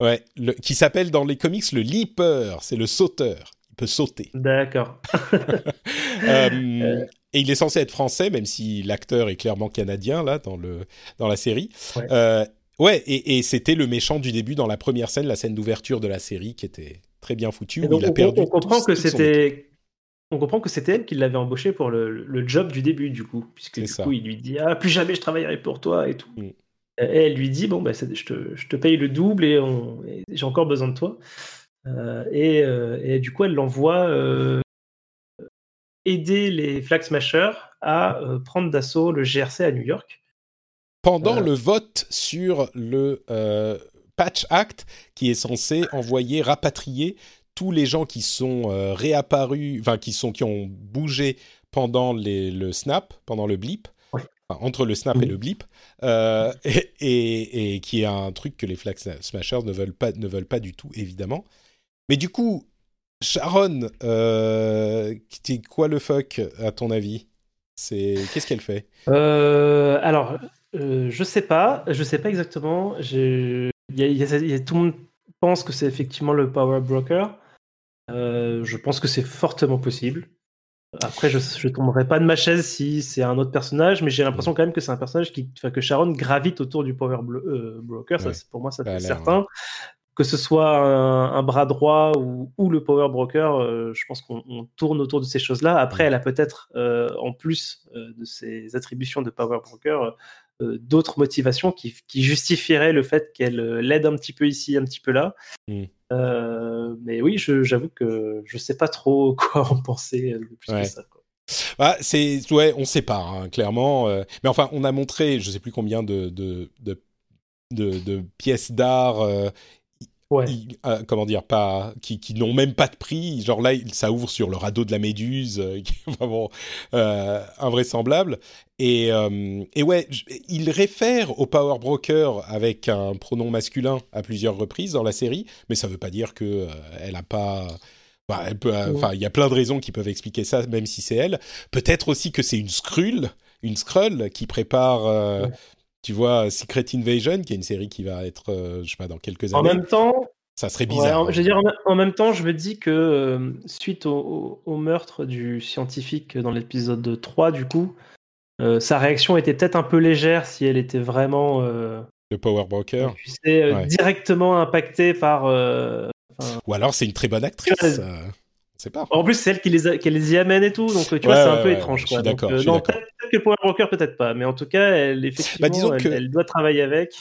ouais. Le- qui s'appelle dans les comics le leaper, c'est le sauteur. Il peut sauter. D'accord. Et il est censé être français, même si l'acteur est clairement canadien là dans le dans la série. Ouais. Euh, ouais, et, et c'était le méchant du début dans la première scène, la scène d'ouverture de la série, qui était très bien foutue. Où donc, il a on, perdu on comprend que c'était. On comprend que c'était elle qui l'avait embauché pour le, le job du début, du coup. Puisque du ça. coup, il lui dit Ah, plus jamais je travaillerai pour toi et tout. Mm. Et elle lui dit Bon, bah, je, te, je te paye le double et, j'ai encore besoin de toi. Euh, et, euh, et du coup, elle l'envoie euh, aider les Flag Smashers à prendre d'assaut le GRC à New York. Pendant Euh. le vote sur le euh, Patch Act, qui est censé envoyer rapatrier tous les gens qui sont euh, réapparus, enfin qui sont qui ont bougé pendant les, le snap, pendant le blip, Ouais. enfin, entre le snap et Mhm. le blip, euh, et, et- et qui est un truc que les Flag Smashers ne veulent pas, ne veulent pas du tout, évidemment. Mais du coup, Sharon, euh, c'est quoi le fuck à ton avis? C'est qu'est-ce qu'elle fait? Euh, alors, euh, je sais pas, je sais pas exactement. Je- il y a- il y a- il y a- tout le monde pense que c'est effectivement le Power Broker. Euh, je pense que c'est fortement possible. Après, je je tomberai pas de ma chaise si c'est un autre personnage, mais j'ai l'impression quand même que c'est un personnage qui, que Sharon gravite autour du Power Blo- euh, Broker. Ça, Ouais. c'est- pour moi, ça Ça c'est l'air, certain. Que ce soit un, un bras droit ou, ou le Power Broker, euh, je pense qu'on on tourne autour de ces choses-là. Après, elle a peut-être, en plus de ses attributions de Power Broker, d'autres motivations qui, qui justifieraient le fait qu'elle euh, l'aide un petit peu ici, un petit peu là. Mm. Euh, mais oui, j'avoue que je sais pas trop quoi en penser euh, plus Ouais. que ça. quoi. Bah, c'est ouais, on sait pas hein, clairement. Euh, mais enfin, on a montré, je sais plus combien de de, de, de, pièces d'art. Euh, euh, comment dire, pas, qui, qui n'ont même pas de prix. Genre là, ça ouvre sur le radeau de la Méduse, qui est vraiment invraisemblable. Et, et ouais, il réfère au Power Broker avec un pronom masculin à plusieurs reprises dans la série, mais ça veut pas dire que elle a pas bah, euh, enfin, il y a plein de raisons qui peuvent expliquer ça, même si c'est elle. Peut-être aussi que c'est une Skrull, une Skrull qui prépare, euh, tu vois, Secret Invasion, qui est une série qui va être, euh, je sais pas, dans quelques années. En même temps, ça serait bizarre. je veux dire, en même temps, je me dis que suite au, meurtre du scientifique dans l'épisode 3, du coup, sa réaction était peut-être un peu légère si elle était vraiment. le Power Broker. Tu sais, directement impactée par, ou alors c'est une très bonne actrice. Euh, c'est pas. En plus, c'est elle qui les, qui les y amène et tout, donc tu vois, c'est un peu étrange. Je suis d'accord. Euh, non, peut-être que Power Broker, peut-être pas, mais en tout cas, elle, effectivement, bah, elle, doit travailler avec.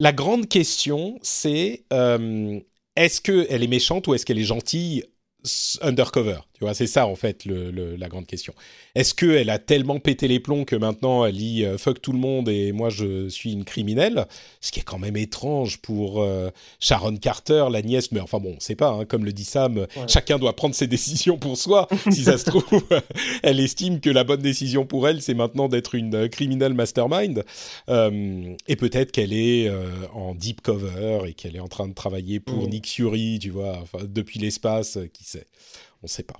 La grande question, c'est euh, est-ce qu'elle est méchante ou est-ce qu'elle est gentille undercover? Tu vois, c'est ça en fait le, la grande question. Est-ce qu'elle a tellement pété les plombs que maintenant elle dit euh, fuck tout le monde et moi je suis une criminelle? Ce qui est quand même étrange pour euh, Sharon Carter, la nièce. Mais enfin bon, c'est pas, hein, comme le dit Sam, chacun doit prendre ses décisions pour soi. si ça se trouve, elle estime que la bonne décision pour elle, c'est maintenant d'être une euh, criminelle mastermind. et peut-être qu'elle est en deep cover et qu'elle est en train de travailler pour mm. Nick Fury, tu vois, depuis l'espace, qui sait. On sait pas.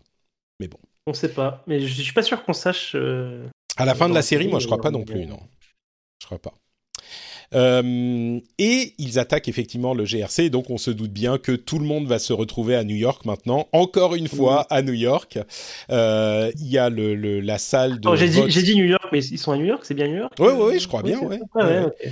Mais bon. On sait pas. Mais je suis pas sûr qu'on sache. Euh, à la fin de la série, moi, je crois pas non plus, non. Je crois pas. Euh, et ils attaquent effectivement le GRC, donc on se doute bien que tout le monde va se retrouver à New York maintenant, encore une fois à New York. Euh, il y a le, la salle de. Oh, j'ai, dit, New York, mais ils sont à New York, c'est bien New York? Oui, oui, je crois bien. Ouais.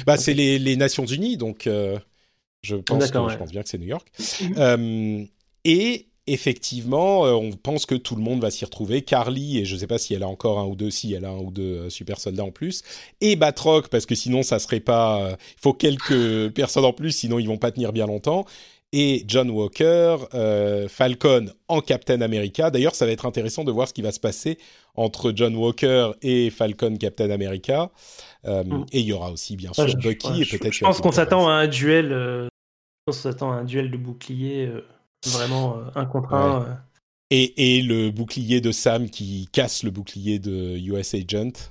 bah, c'est les, les, Nations Unies, donc je, pense que, je pense bien que c'est New York. et effectivement, euh, on pense que tout le monde va s'y retrouver. Carly, et je ne sais pas si elle a encore un ou deux, si elle a un ou deux euh, super soldats en plus, et Batroc, parce que sinon ça serait pas. Il euh, faut quelques personnes en plus, sinon ils vont pas tenir bien longtemps. Et John Walker, Falcon en Captain America. D'ailleurs, ça va être intéressant de voir ce qui va se passer entre John Walker et Falcon Captain America. Mm. Et il y aura aussi, bien sûr, Bucky et peut-être. Je pense qu'on s'attend à un duel. je pense qu'on s'attend à un duel de boucliers Vraiment euh, un contre un. Euh. Et, et, le bouclier de Sam qui casse le bouclier de US Agent.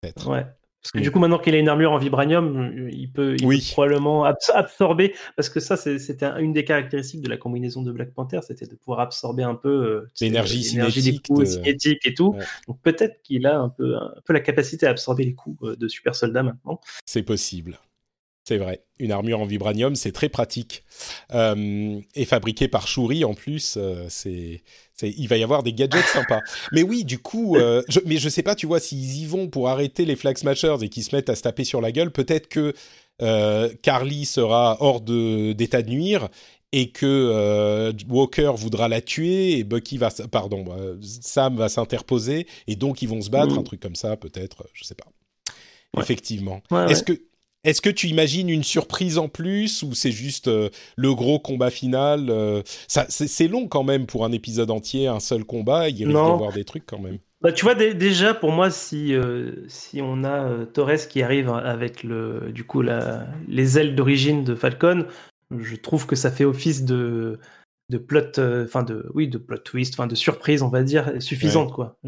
Peut-être. Ouais. Parce que du coup, maintenant qu'il a une armure en vibranium, il peut, probablement absorber. Parce que ça, c'était une des caractéristiques de la combinaison de Black Panther, c'était de pouvoir absorber un peu euh, l'énergie cinétique, et tout. Donc peut-être qu'il a un peu, un peu la capacité à absorber les coups de super soldats maintenant. C'est possible. C'est vrai. Une armure en vibranium, c'est très pratique. Euh, et fabriquée par Shuri en plus, euh, c'est, il va y avoir des gadgets sympas. Mais oui, du coup, euh, je, mais je sais pas, tu vois, s'ils y vont pour arrêter les Flag Smashers et qu'ils se mettent à se taper sur la gueule, peut-être que Carly sera hors de, d'état de nuire et que Walker voudra la tuer et Bucky va, pardon, Sam va s'interposer et donc ils vont se battre, un truc comme ça, peut-être, je sais pas. Effectivement. Est-ce que est-ce que tu imagines une surprise en plus ou c'est juste euh, le gros combat final euh, ça, c'est, long quand même pour un épisode entier, un seul combat. Il risque d'y avoir des trucs quand même. Bah, tu vois déjà pour moi si euh, si on a Torres qui arrive avec le du coup la, les ailes d'origine de Falcon, je trouve que ça fait office de de plot, enfin de oui de plot twist, enfin de surprise on va dire suffisante quoi.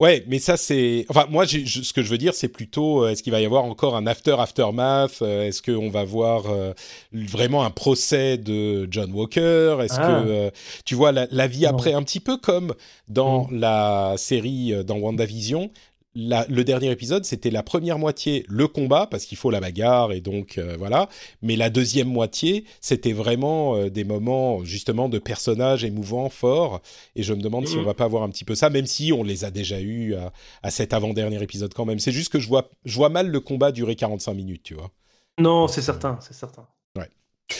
Ouais, mais ça c'est. Enfin, moi, ce que je veux dire, c'est plutôt, euh, est-ce qu'il va y avoir encore un after aftermath euh, Est-ce qu'on va voir euh, vraiment un procès de John Walker? Est-ce que ah. tu vois la, vie après, un petit peu comme dans mm. la série dans WandaVision, le dernier épisode, c'était la première moitié le combat parce qu'il faut la bagarre et donc euh, voilà. Mais la deuxième moitié, c'était vraiment euh, des moments justement de personnages émouvants, forts. Et je me demande si on mhm. va pas avoir un petit peu ça, même si on les a déjà eus à, cet avant-dernier épisode quand même. C'est juste que je vois, je vois mal le combat durer 45 minutes, tu vois. Non, c'est certain, c'est certain.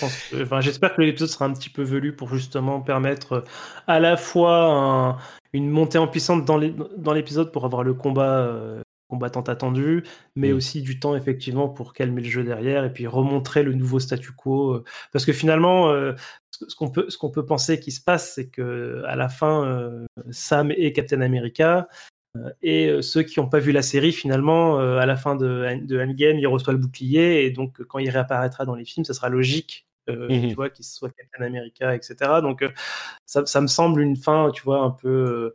Enfin, j'espère que l'épisode sera un petit peu velu pour justement permettre euh, à la fois une montée en puissance dans l'épisode pour avoir le combat, euh, combattante attendue, mais Mm. aussi du temps effectivement pour calmer le jeu derrière et puis remontrer le nouveau statu quo. euh, Parce que finalement, euh, ce qu'on peut, penser qui se passe, c'est que à la fin, euh, Sam et Captain America et euh, ceux qui n'ont pas vu la série, finalement, euh, à la fin de, de Endgame, il reçoit le bouclier et donc quand il réapparaîtra dans les films, ça sera logique. euh, Mhm. tu vois qu'il soit Captain America etc donc euh, ça, ça me semble une fin tu vois un peu euh,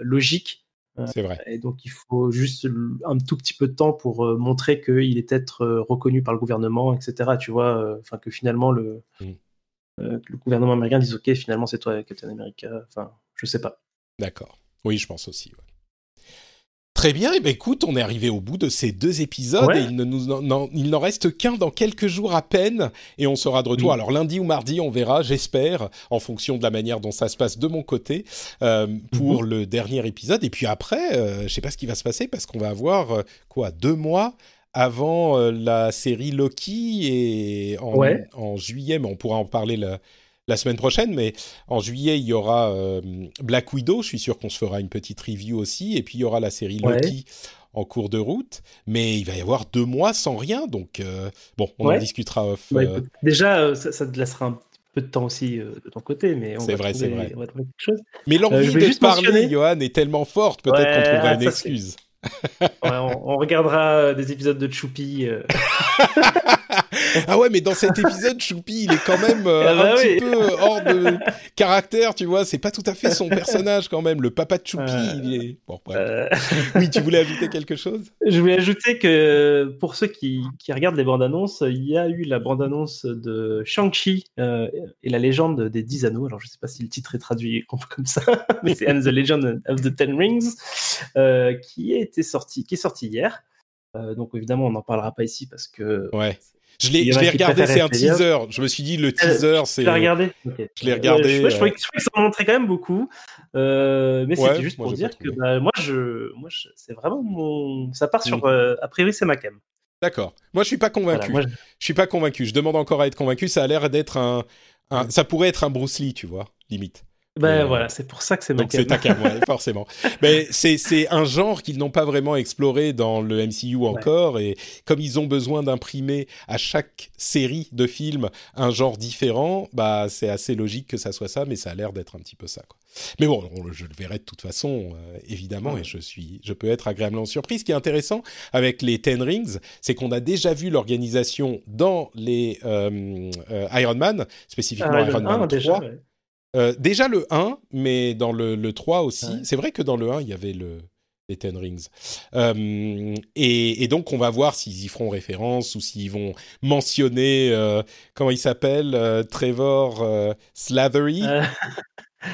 logique C'est vrai. et donc il faut juste un tout petit peu de temps pour euh, montrer qu'il est peut-être euh, reconnu par le gouvernement, etc. Tu vois, euh, enfin que finalement le, euh, que le gouvernement américain dise ok, finalement c'est toi Captain America. Enfin, je sais pas. D'accord. Oui, je pense aussi. ouais. Très bien, et ben écoute, on est arrivé au bout de ces deux épisodes Ouais. et il ne nous en, n'en- il n'en reste qu'un dans quelques jours à peine et on sera de retour. Oui. Alors lundi ou mardi, on verra, j'espère, en fonction de la manière dont ça se passe de mon côté euh, pour le dernier épisode. Et puis après, euh, je sais pas ce qui va se passer parce qu'on va avoir euh, quoi deux mois avant euh, la série Loki et en, Ouais. en juillet, mais on pourra en parler la, la semaine prochaine. Mais en juillet, il y aura euh, Black Widow. Je suis sûr qu'on se fera une petite review aussi. Et puis il y aura la série Ouais. Loki en cours de route. Mais il va y avoir deux mois sans rien. Donc euh, bon, on en discutera off. Bah, euh, écoute, déjà, euh, ça, ça te laissera un peu de temps aussi euh, de ton côté, mais on C'est va vrai, trouver- c'est vrai. on va trouver quelque chose. Mais l'envie Euh, de parler, mentionner- Johan, est tellement forte. Peut-être qu'on trouvera ah, une excuse. Ouais, on, on regardera des épisodes de Choupi. euh, Ah ouais, mais dans cet épisode, Choupi, il est quand même euh, Ah bah un oui. petit peu hors de caractère, tu vois. C'est pas tout à fait son personnage quand même. Le papa de Choupi, Euh, il est. Bon, bref. euh, Oui, tu voulais ajouter quelque chose? Je voulais ajouter que pour ceux qui, qui regardent les bandes annonces, il y a eu la bande annonce de Shang-Chi et la légende des 10 anneaux. Alors je sais pas si le titre est traduit comme comme ça, mais c'est And the Legend of the Ten Rings qui, a été sorti, qui est sorti hier. Euh, donc évidemment, on n'en parlera pas ici parce que. Ouais. Je l'ai l'ai regardé, c'est un teaser. Je me suis dit, le teaser, c'est. Regardé Ok. Je l'ai regardé, je, je, euh. trouvais, que- je trouvais que ça en montrait quand même beaucoup. Euh, mais Ouais, c'était juste pour dire que bah, moi, je, moi je, c'est vraiment mon. Ça part sur. Mm. euh, a priori, c'est ma cam. D'accord. Moi, je suis pas convaincu. Voilà, moi, je- Je suis pas convaincu. Je demande encore à être convaincu. Ça a l'air d'être un, un- Ça pourrait être un Bruce Lee, tu vois, limite. Ben Euh, voilà, c'est pour ça que c'est ma Donc c'est ta cam. cam, ouais, forcément. Mais c'est c'est un genre qu'ils n'ont pas vraiment exploré dans le MCU encore, et comme ils ont besoin d'imprimer à chaque série de films un genre différent, bah c'est assez logique que ça soit ça, mais ça a l'air d'être un petit peu ça. Quoi. Mais bon, on- je le verrai de toute façon, euh, évidemment, Ouais. et je suis, je peux être agréablement surpris. Ce qui est intéressant avec les Ten Rings, c'est qu'on a déjà vu l'organisation dans les euh, Iron Man, spécifiquement Ah, Iron Man 1, 3. déjà. Euh, déjà le 1, mais dans le, le 3 aussi. Ouais. C'est vrai que dans le 1, il y avait le, les Ten Rings. Euh, et, et donc, on va voir s'ils y feront référence ou s'ils vont mentionner, euh, comment il s'appelle, Trevor Slathery,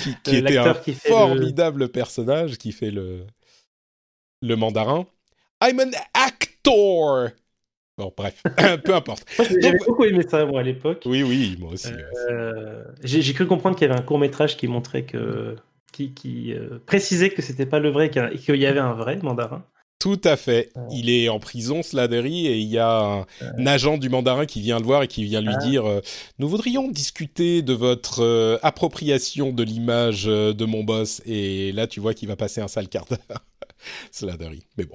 qui, qui était un qui le- formidable personnage, qui fait le, le mandarin. I'm an actor Bon, bref, peu importe. J'avais beaucoup aimé ça, moi, à l'époque. Oui, oui, moi aussi. Euh, J'ai cru comprendre qu'il y avait un court métrage qui montrait que. qui, qui euh, précisait que c'était pas le vrai qu'il y avait un vrai mandarin. Tout à fait. Ouais. Il est en prison, Sladery, et il y a un, un agent du mandarin qui vient le voir et qui vient lui Ah. dire euh, Nous voudrions discuter de votre euh, appropriation de l'image euh, de mon boss. Et là, tu vois qu'il va passer un sale quart d'heure. Sladery. Mais bon.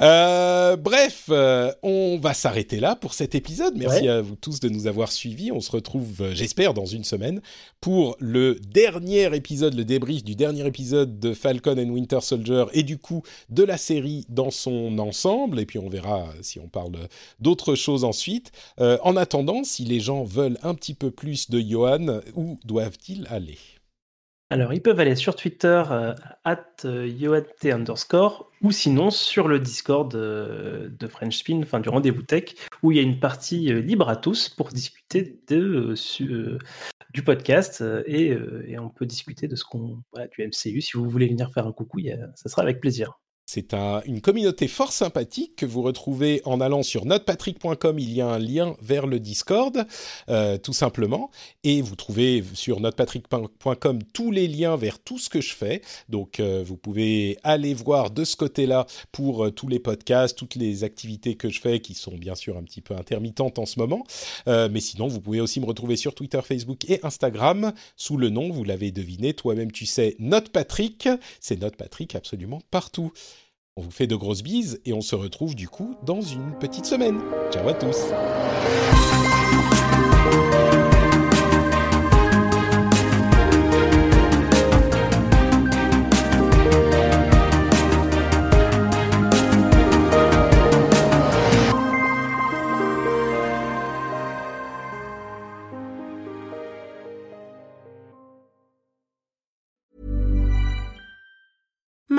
Euh, bref, euh, on va s'arrêter là pour cet épisode. Merci Ouais. à vous tous de nous avoir suivis. On se retrouve, euh, j'espère, dans une semaine pour le dernier épisode, le débrief du dernier épisode de Falcon and Winter Soldier et du coup de la série dans son ensemble. Et puis on verra si on parle d'autres choses ensuite. Euh, en attendant, si les gens veulent un petit peu plus de Johan, où doivent-ils aller? Alors, ils peuvent aller sur Twitter, euh, at euh, yoat underscore, ou sinon sur le Discord euh, de French Spin, enfin du rendez-vous tech, où il y a une partie libre à tous pour discuter de, du podcast et, on peut discuter de ce qu'on voilà, du MCU. Si vous voulez venir faire un coucou, ça sera avec plaisir. C'est un- une communauté fort sympathique que vous retrouvez en allant sur notepatrick.com. Il y a un lien vers le Discord, euh, tout simplement. Et vous trouvez sur notepatrick.com tous les liens vers tout ce que je fais. Donc, euh, vous pouvez aller voir de ce côté-là pour euh, tous les podcasts, toutes les activités que je fais, qui sont bien sûr un petit peu intermittentes en ce moment. Mais sinon, vous pouvez aussi me retrouver sur Twitter, Facebook et Instagram sous le nom, vous l'avez deviné, toi-même tu sais, Note Patrick. C'est Note Patrick absolument partout. On vous fait de grosses bises et on se retrouve du coup dans une petite semaine. Ciao à tous.